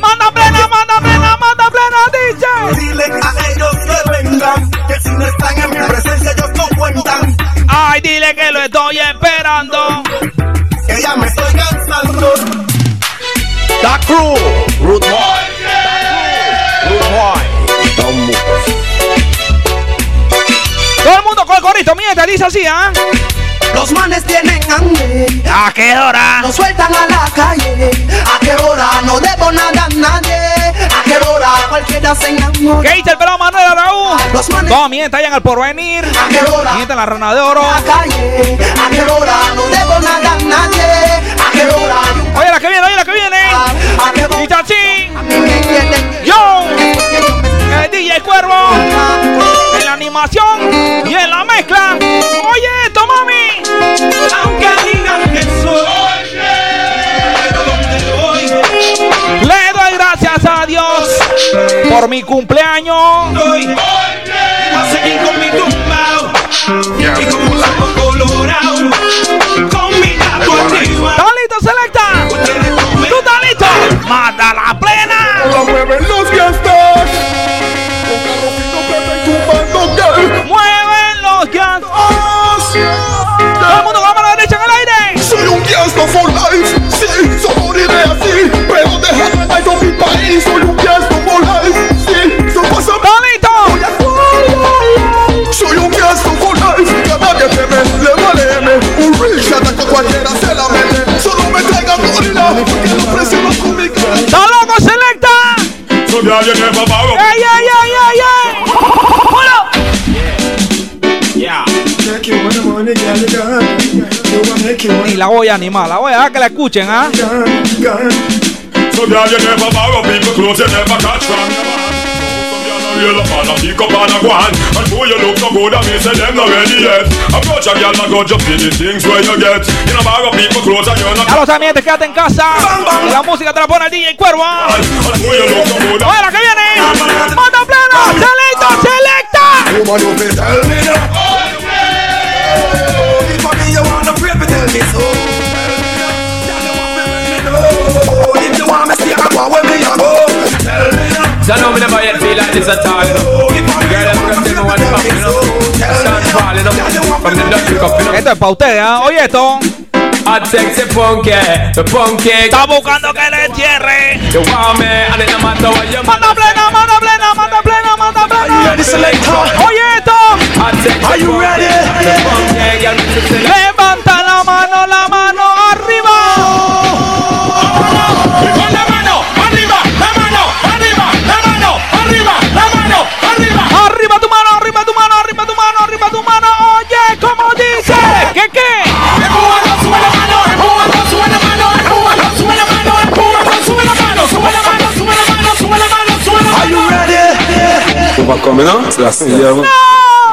S1: ¡Manda plena, manda plena, manda plena, DJ!
S29: Dile a ellos que vengan, que si no están en mi presencia ellos no cuentan.
S1: Ay, dile que lo estoy esperando.
S29: Ya me estoy cansando.
S41: Da Crew, Root Boy. Root Boy.
S1: Todo el mundo con el corito, mientras dice así, ¿ah?
S29: Los manes tienen hambre.
S1: ¿A qué hora?
S29: Nos sueltan a la calle. ¿A qué hora? No debo nada a nadie. ¿A qué hora? Cualquiera se enamora.
S1: ¿Qué dice el pelado Manuel Araúz?
S29: Los manes
S1: No, mientras allá en el porvenir.
S29: ¿A qué hora?
S1: Mientras en la rana de oro.
S29: a la calle. ¿A qué hora? No debo nada a nadie. ¿A qué hora?
S1: Oye la que viene, oye la que viene.
S29: ¿A qué hora?
S1: Yo. El DJ Cuervo. Y en la mezcla. Oye esto, mami.
S29: Aunque digan que soy.
S1: Le doy gracias a Dios por mi cumpleaños.
S29: Voy a seguir con mi tumbao. Y con un saco colorado. Con mi tatuativa.
S1: ¿Estás listo, selecta? ¿Tú estás listo? ¡Mata la plena!
S11: La mueven los fiestas. País. Soy un fiesta for life. So pasa
S1: ¿Estás listo?
S11: Soy un fiesta for life. Que a nadie teme, le vale M. Un real shot a cualquiera se la mete. Solo me traigan gorila. Que lo presiono con mi cara.
S1: ¡Está loco, selecta!
S3: So you up.
S11: You you. You you
S1: Ni la voy a animar, la voy a que la escuchen, ¿ah?
S3: So girl, you never borrow people clothes, you never catch from your man. Some girl a real up and a pick up and a go on. And though you look so good, I may say them not ready yet. Approach a girl and go just see the things where you get. You know borrow people clothes and you're not.
S1: Ya lo saben, gente, quédate en casa. La música te la pone el DJ Cuervo.
S3: And though you look so good,
S1: ¡Oye la que viene! ¡Manda plena! ¡Selecta, selecta!
S11: Woman, you fi tell me now.
S29: If I me you wanna pray, but tell me so. Me now.
S4: So now me never yet feel like this at all, you know. Girl, I'm gonna tell me what's up, you know. Start falling up from the you know.
S1: Esto es pa' ustedes, ¿ah? Oye esto.
S4: Hot sexy the.
S1: Está buscando que le entierre.
S4: You want me, and it no matter what you
S1: ¡Manda plena, manda plena, manda plena, manda plena!
S4: ready, selector?
S1: ¡Oye esto!
S4: Hot sexy
S11: Are you
S4: punky,
S11: ready?
S4: The punky, girl, me say,
S1: ¡Levanta la mano, la mano arriba!
S11: Ready?
S41: Overcome, you know? That's the yeah, man.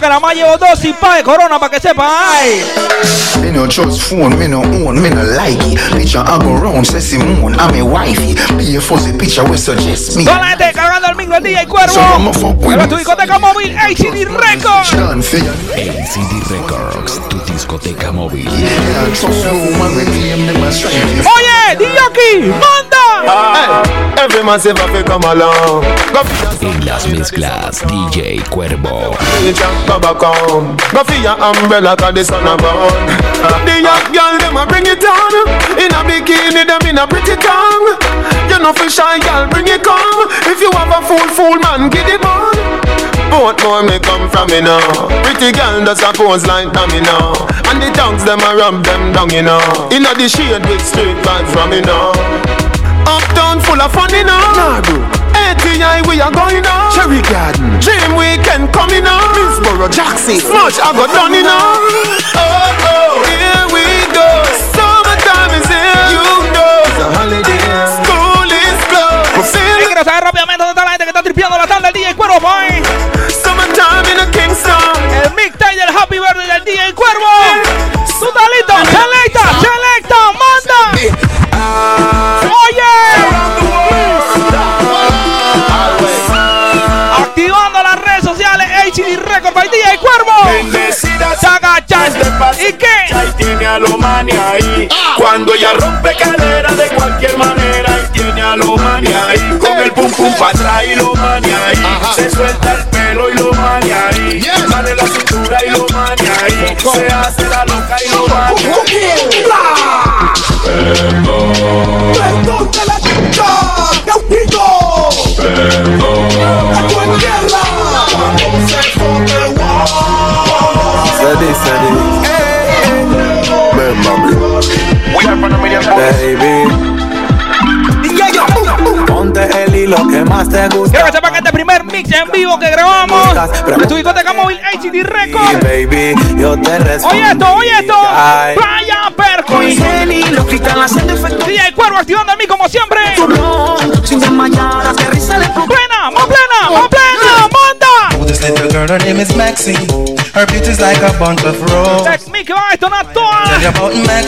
S1: Que nada más llevo dos sin pa de corona para que sepan. ¡Ay!
S42: Me no trust phone, me no own, me no like it. Picture I go round, say Simone, I'm a wifey. Be a fuzzy picture we suggest me.
S1: Toda la gente cargando el micro el DJ Cuervo.
S42: So I'ma fuck with
S1: Mueve
S42: me.
S1: tu discoteca móvil ACD Records.
S42: Done for you.
S2: ACD Records, tu discoteca móvil.
S42: Yeah, trust no man, we claim them as strength.
S1: Oye, DJ manda.
S41: Hey, every man say fi come along. Go fi
S2: En las mezclas, DJ Cuervo.
S41: your jump, go back home. Go fi your umbrella 'cause the sun a burn. The young girl them a bring it on. In a bikini them in a pretty tongue. You know fi shy girl bring it come. If you have a fool fool man get it on. Both more me come from me now. Pretty girl does a pose like dummy now. And the tongues them a rub them down you know. Inna the shade with straight vibes from me now. Uptown full of fun, you know. Nah, bro. ATI, we are going now. Cherry Garden. Dream Weekend coming now. Middlesboro, Jackson. Smush, I got done, you know. Oh, oh, here we go. Summertime is here. You know. It's a holiday. School is closed. We feel
S1: rompiendo la tanda del DJ Cuervo, boy.
S24: Summertime in a Kingston.
S1: El mixtape del Happy Birthday del DJ Cuervo. Talito, selecta, selecta, manda. Oye. Activando las redes sociales HD Record by DJ Cuervo. Agachan. ¿Y qué?
S11: Y tiene a ahí. Cuando ella rompe cadera de cualquier manera. Pum pum para atrás y Lomania ahí. Se suelta el pelo y Lomania ahí. Sale la cintura y Lomania ahí. Se hace la loca y Lomania
S43: Perdón. De la
S44: Ponte el hilo que más te gusta.
S1: Quiero que sepan que este primer mix en vivo que grabamos de tu discoteca móvil HD Record.
S44: Baby, yo te respondo.
S1: Oye esto, oye esto.
S44: Ay.
S1: Playa Percuy. DJ Cuervo activando a mí como siempre. Plena, más plena, más plena, manda.
S15: This little girl, her name is Maxine. Her beauty's like a bunch of roses.
S1: Que va a detonar toda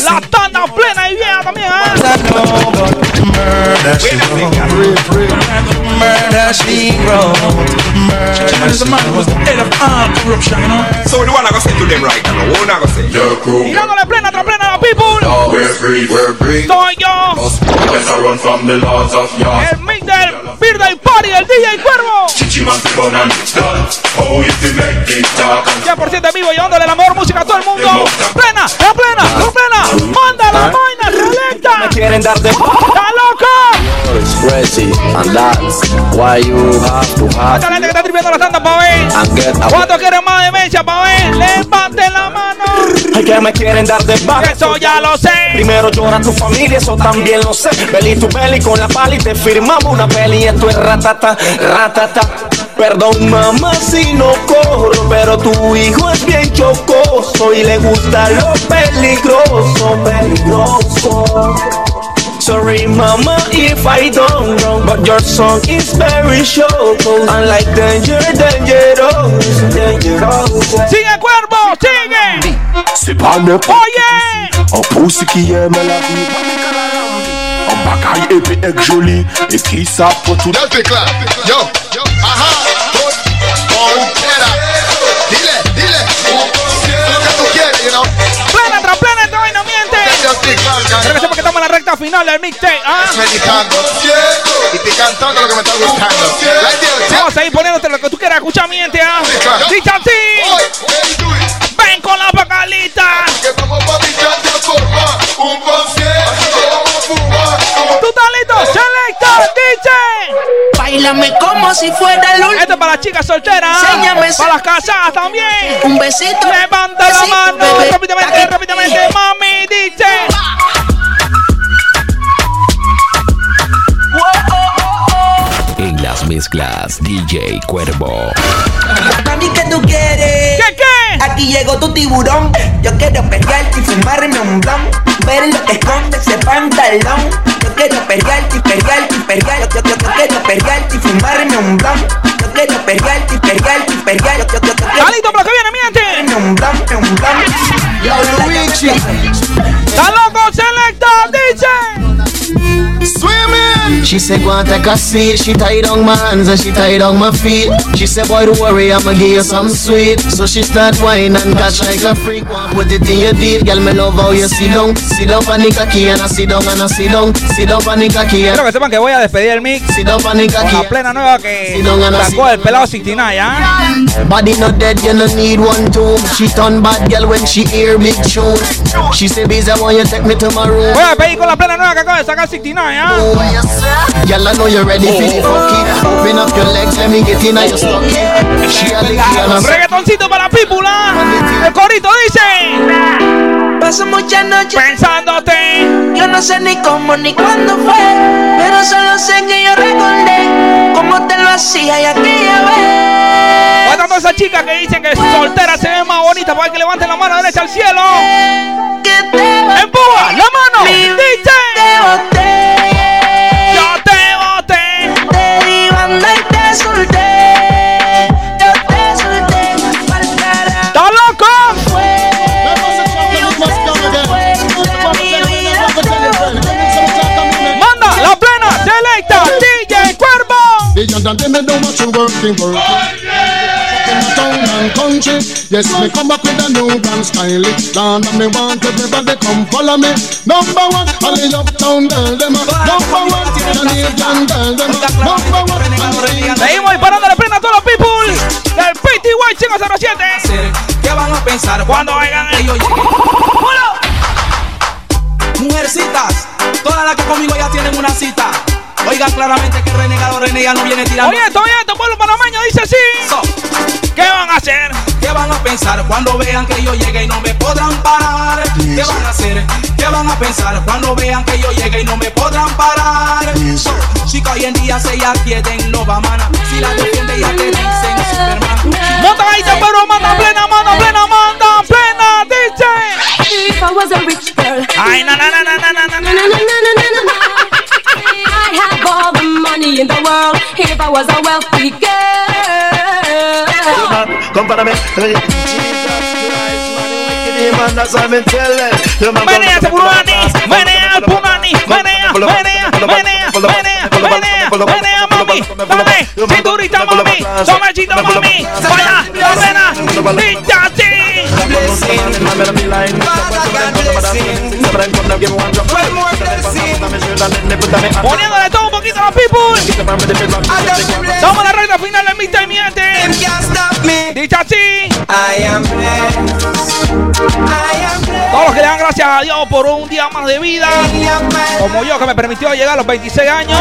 S1: la tanda ¿eh?
S15: Murder she wrote. Murder she wrote.
S41: So the one I go say to them right now, what I go say? Your crew.
S1: Plena people.
S41: We're free, we're free.
S1: Soy yo.
S41: Better run from the laws of.
S1: El mix del Birthday Party del DJ Cuervo.
S41: Chichiman to gun and done. Oh, if you make it talk and
S1: 100% en vivo llevándole la mejor música a todo el mundo. Plena, la plena, la plena.
S44: You have to have
S1: Esta gente que está tripeando la tanda pa' ver. ¿Cuántos quieren más demencia pa' ver? Levanten la mano.
S44: Ay, que me quieren dar de baja.
S1: Eso ya lo sé.
S44: Primero llora tu familia, eso también lo sé. Belly tu belly con la pali, te firmamos una peli. Esto es ratata, ratata. Perdón, mamá, si no corro, pero tu hijo es bien chocoso y le gusta lo peligroso, peligroso. Sorry, mama, if I don't wrong, but your song is very short. Unlike danger, dangerous, dangerous.
S1: Sigue cuervo, sigue.
S24: C'est pas n'importe
S1: Oye.
S24: Un pouce qui aime la vie. Un bagaille épais et joli. Et qui ça pour tout.
S45: Yo, Picla. Yo, yo. Entera. Dile, dile. Lo que tú quieres, you know.
S1: Plena tras plena, esta vaina miente. Sepan que estamos en la recta final del mixtape. ¿ah?
S45: Meditando. Y te cantando lo que me está gustando.
S1: Vamos a ir poniéndote lo que tú quieras escuchar, miente. ¿ah? Dice así. Ven con la bacalita.
S45: Un concierto. Fumar.
S1: Tu talito, selecta.
S46: Bailame como si fuera el último.
S1: Esto es para las chicas solteras. ¿ah?
S46: Enséñame
S1: Para las casadas también.
S46: Un besito.
S1: Levanta la mano.
S46: bebé.
S1: Rápidamente, rápidamente. Mami, dice.
S2: Mezclas, DJ Cuervo.
S46: Mami, ¿qué tú quieres?
S1: ¿Qué, qué?
S46: Aquí llegó tu tiburón. Yo quiero pelearte y fumarme un blon. Ver lo que esconde ese pantalón. Yo quiero pelearte y pelearte y pelearte. Yo, yo, yo quiero pelearte y fumarme un blon. Yo quiero pelearte y pelearte y pelearte. Yo, yo, yo un blon.
S29: Yo, Luigi.
S1: Está loco, selecta, dice.
S29: Swimming! She said, go and take a seat. She tied on my hands and she tied on my feet. She said, boy, don't worry, I'ma give you some sweet. So she start whining and catch like a freak. One put it in your deed, girl, me love how you sit down. Sit down on the cocky and I sit down and I sit down. Sit down on the cocky and
S1: Quiero que sepan que voy a despedir el mix
S29: sit down on the
S1: con la plena nueva que
S29: Sit down and I sit
S1: sacó el pelado 69, ¿ah?
S29: Body not dead, you no need one She turn bad girl when she hear big tune. She say, I want you take me to my room.
S1: Voy a pedir con la plena nueva que acaba de sacar 69, ¿ah?
S29: Girl, I know you're ready for the fucky. Open up your legs, let me get in your stocky. She a the girl and
S1: Reggaetoncito para la people, ¿ah? El corito dice.
S46: Paso muchas noches
S1: pensándote.
S46: Yo no sé ni cómo ni cuándo fue, pero solo sé que yo recordé cómo te lo hacía y aquella vez
S1: para todas esas chicas que dicen que soltera se ve más bonita. Para que levanten la mano derecha al cielo. Empuja la mano.
S46: DJ.
S1: Yo te boté.
S46: Te di banda y te solté.
S11: Yo te solté. ¡Está loco! Manda la plena, selecta, DJ Cuervo town and country, yes, me come back with a new brand style. Land and me want everybody come follow me. Number one, all the uptown girl them. a- Number one, Canadian girl them. a- Number one,
S1: Seguimos disparando la plena a todos los people del PTY 507.
S23: ¿Qué van a pensar
S1: cuando
S23: yo llegue? Mujercitas, todas las que conmigo ya tienen una cita. Oigan claramente que el renegado renega no viene tirando.
S1: Oye, esto, oye, esto, pueblo panameño dice así. ¿Qué van a hacer?
S23: ¿Qué van a pensar cuando vean que yo llegue y no me podrán parar? ¿Qué van a hacer? ¿Qué van a pensar cuando vean que yo llegue y no me podrán parar? So, Chicas, hoy en día se ya quieren no va mana. Si la defiende ya te dicen Superman.
S1: Monta ahí, pero manda plena, manda plena, manda plena, dice.
S26: If I was a rich girl.
S1: Ay, na, na, na, na, na, na, na,
S26: na, na, na, na, na, na. I have all the money in the world if I was a wealthy girl.
S24: Compárame.
S1: Menea ese punani, menea el punani, menea, menea, menea, menea, menea, menea, mami, dale, cinturita, mami, tomachito, mami, vaya, la plena, Poniéndole todo un poquito a los people. Estamos en la recta final del Mr. Miente. Dicha así. Todos los que le dan gracias a Dios por un día más de vida. Como yo que me permitió llegar a los 26 años.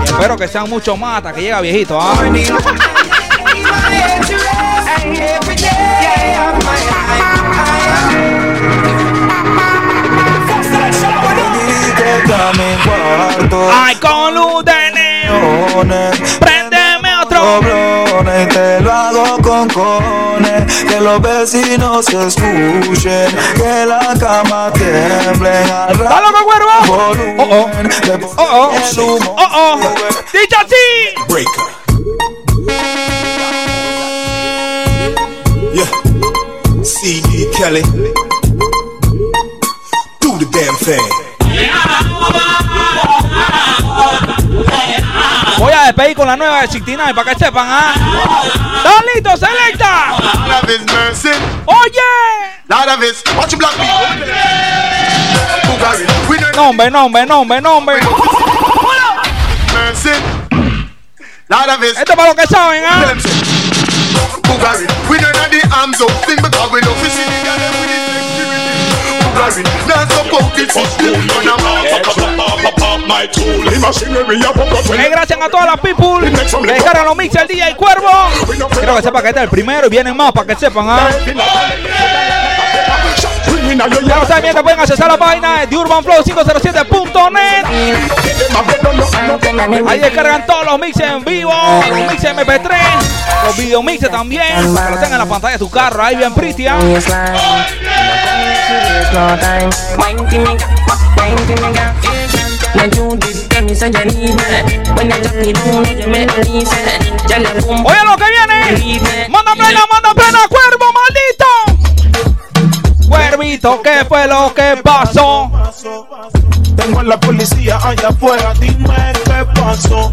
S1: Y espero que sean muchos más hasta que llegue viejito. ¿ah? (laughs) (laughs) Ay, con luz de neón. Préndeme otro.
S15: Doblones, te lo hago con cojones, que los vecinos se escuchen, que la cama tiemble al
S1: ¡Está loco, cuervo!
S15: volumen,
S1: Oh, Oh, oh.
S15: humo.
S1: Oh, oh. Dicha así.
S47: Breaker. Yeah. C.D. Kelly. Do the damn thing.
S1: Voy a despedir con la nueva de 69 para que sepan, ¿ah? ¿Están listos? ¡Selecta! ¡Oye! Nombre, nombre, nombre, nombre. Esto es para los que saben, ¿ah? gracias a todas las people que dejaron los mix el día y cuervo. Quiero que sepan que este es el primero y vienen más para que sepan. ¿ah? Ya lo saben que pueden accesar la página de urbanflow507.net. Ahí descargan todos los mixes en vivo, los mixes MP3, los video mixes también, para que lo tengan en la pantalla de su carro, ahí bien pretty. ¿ah?
S26: ¿eh? Now you did tell me, so you need me. When you drop me down, you make me leave it. Ya la boom.
S1: Oye lo que viene. Manda plena, manda plena, cuervo maldito. Cuervito, ¿qué fue lo que pasó?
S24: Tengo a la policía allá afuera, dime qué pasó.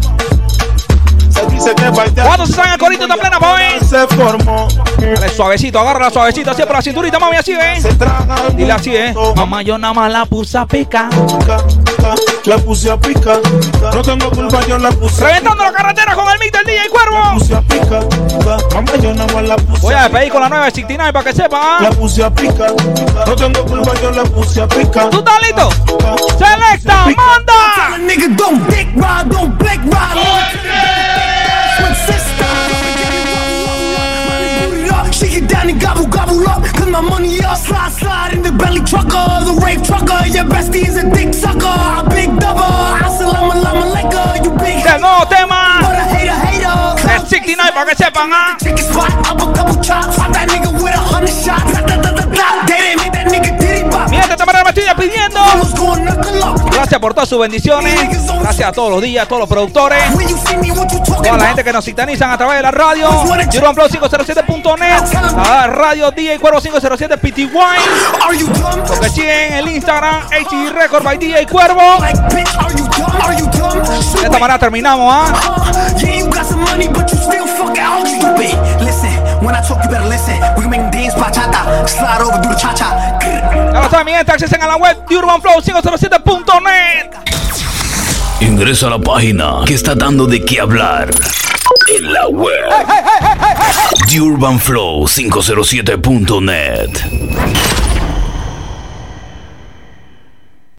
S24: Se dice que baila.
S1: ¿Cuándo se sale el corito de plena, boy?
S24: Se formó.
S1: Dale suavecito, agárrala suavecito, así por la cinturita, mami, así, ¿eh? Dile así, ¿eh? Mamá, yo nada más la puse a picar.
S24: La puse a picar. No tengo culpa, yo la puse.
S1: Reventando la carretera con el mix del DJ Cuervo.
S24: puse a picar. Mamá, yo nada más la puse.
S1: Voy a despedir con la nueva 69 para que sepan, ¿ah?
S24: La puse a picar. No tengo culpa, yo la puse a picar.
S1: ¿Tú estás listo? Selecta, manda.
S46: nigga don't dick ride, don't blick ride. Shake it down and gobble, gobble up. Cause my money up. Slide, slide in the belly trucker. The rape trucker. Your bestie is a dick sucker. A big double. Assalamu alaikum, you big
S1: nuevo tema.
S46: But a hater, hater.
S1: El 69 para que sepan, ¿ah?
S46: A spot, up a couple chops. Fight that nigga with a hundred shots. Da, da, da, da, da. They didn't make that nigga diddy bop.
S1: Mira, esta manera me estoy
S46: up?
S1: Gracias por todas sus bendiciones. Gracias a todos los días, a todos los productores. Toda la gente que nos sintonizan a través de la radio. Urban Flow 507.net. A radio DJ Cuervo 507 PTY. Porque siguen el Instagram HD Record by DJ Cuervo. De esta manera terminamos, ¿ah? Accesen a la web de Urban Flow 507.net.
S2: Ingresa a la página que está dando de qué hablar. En la web. The Urban Flow 507.net.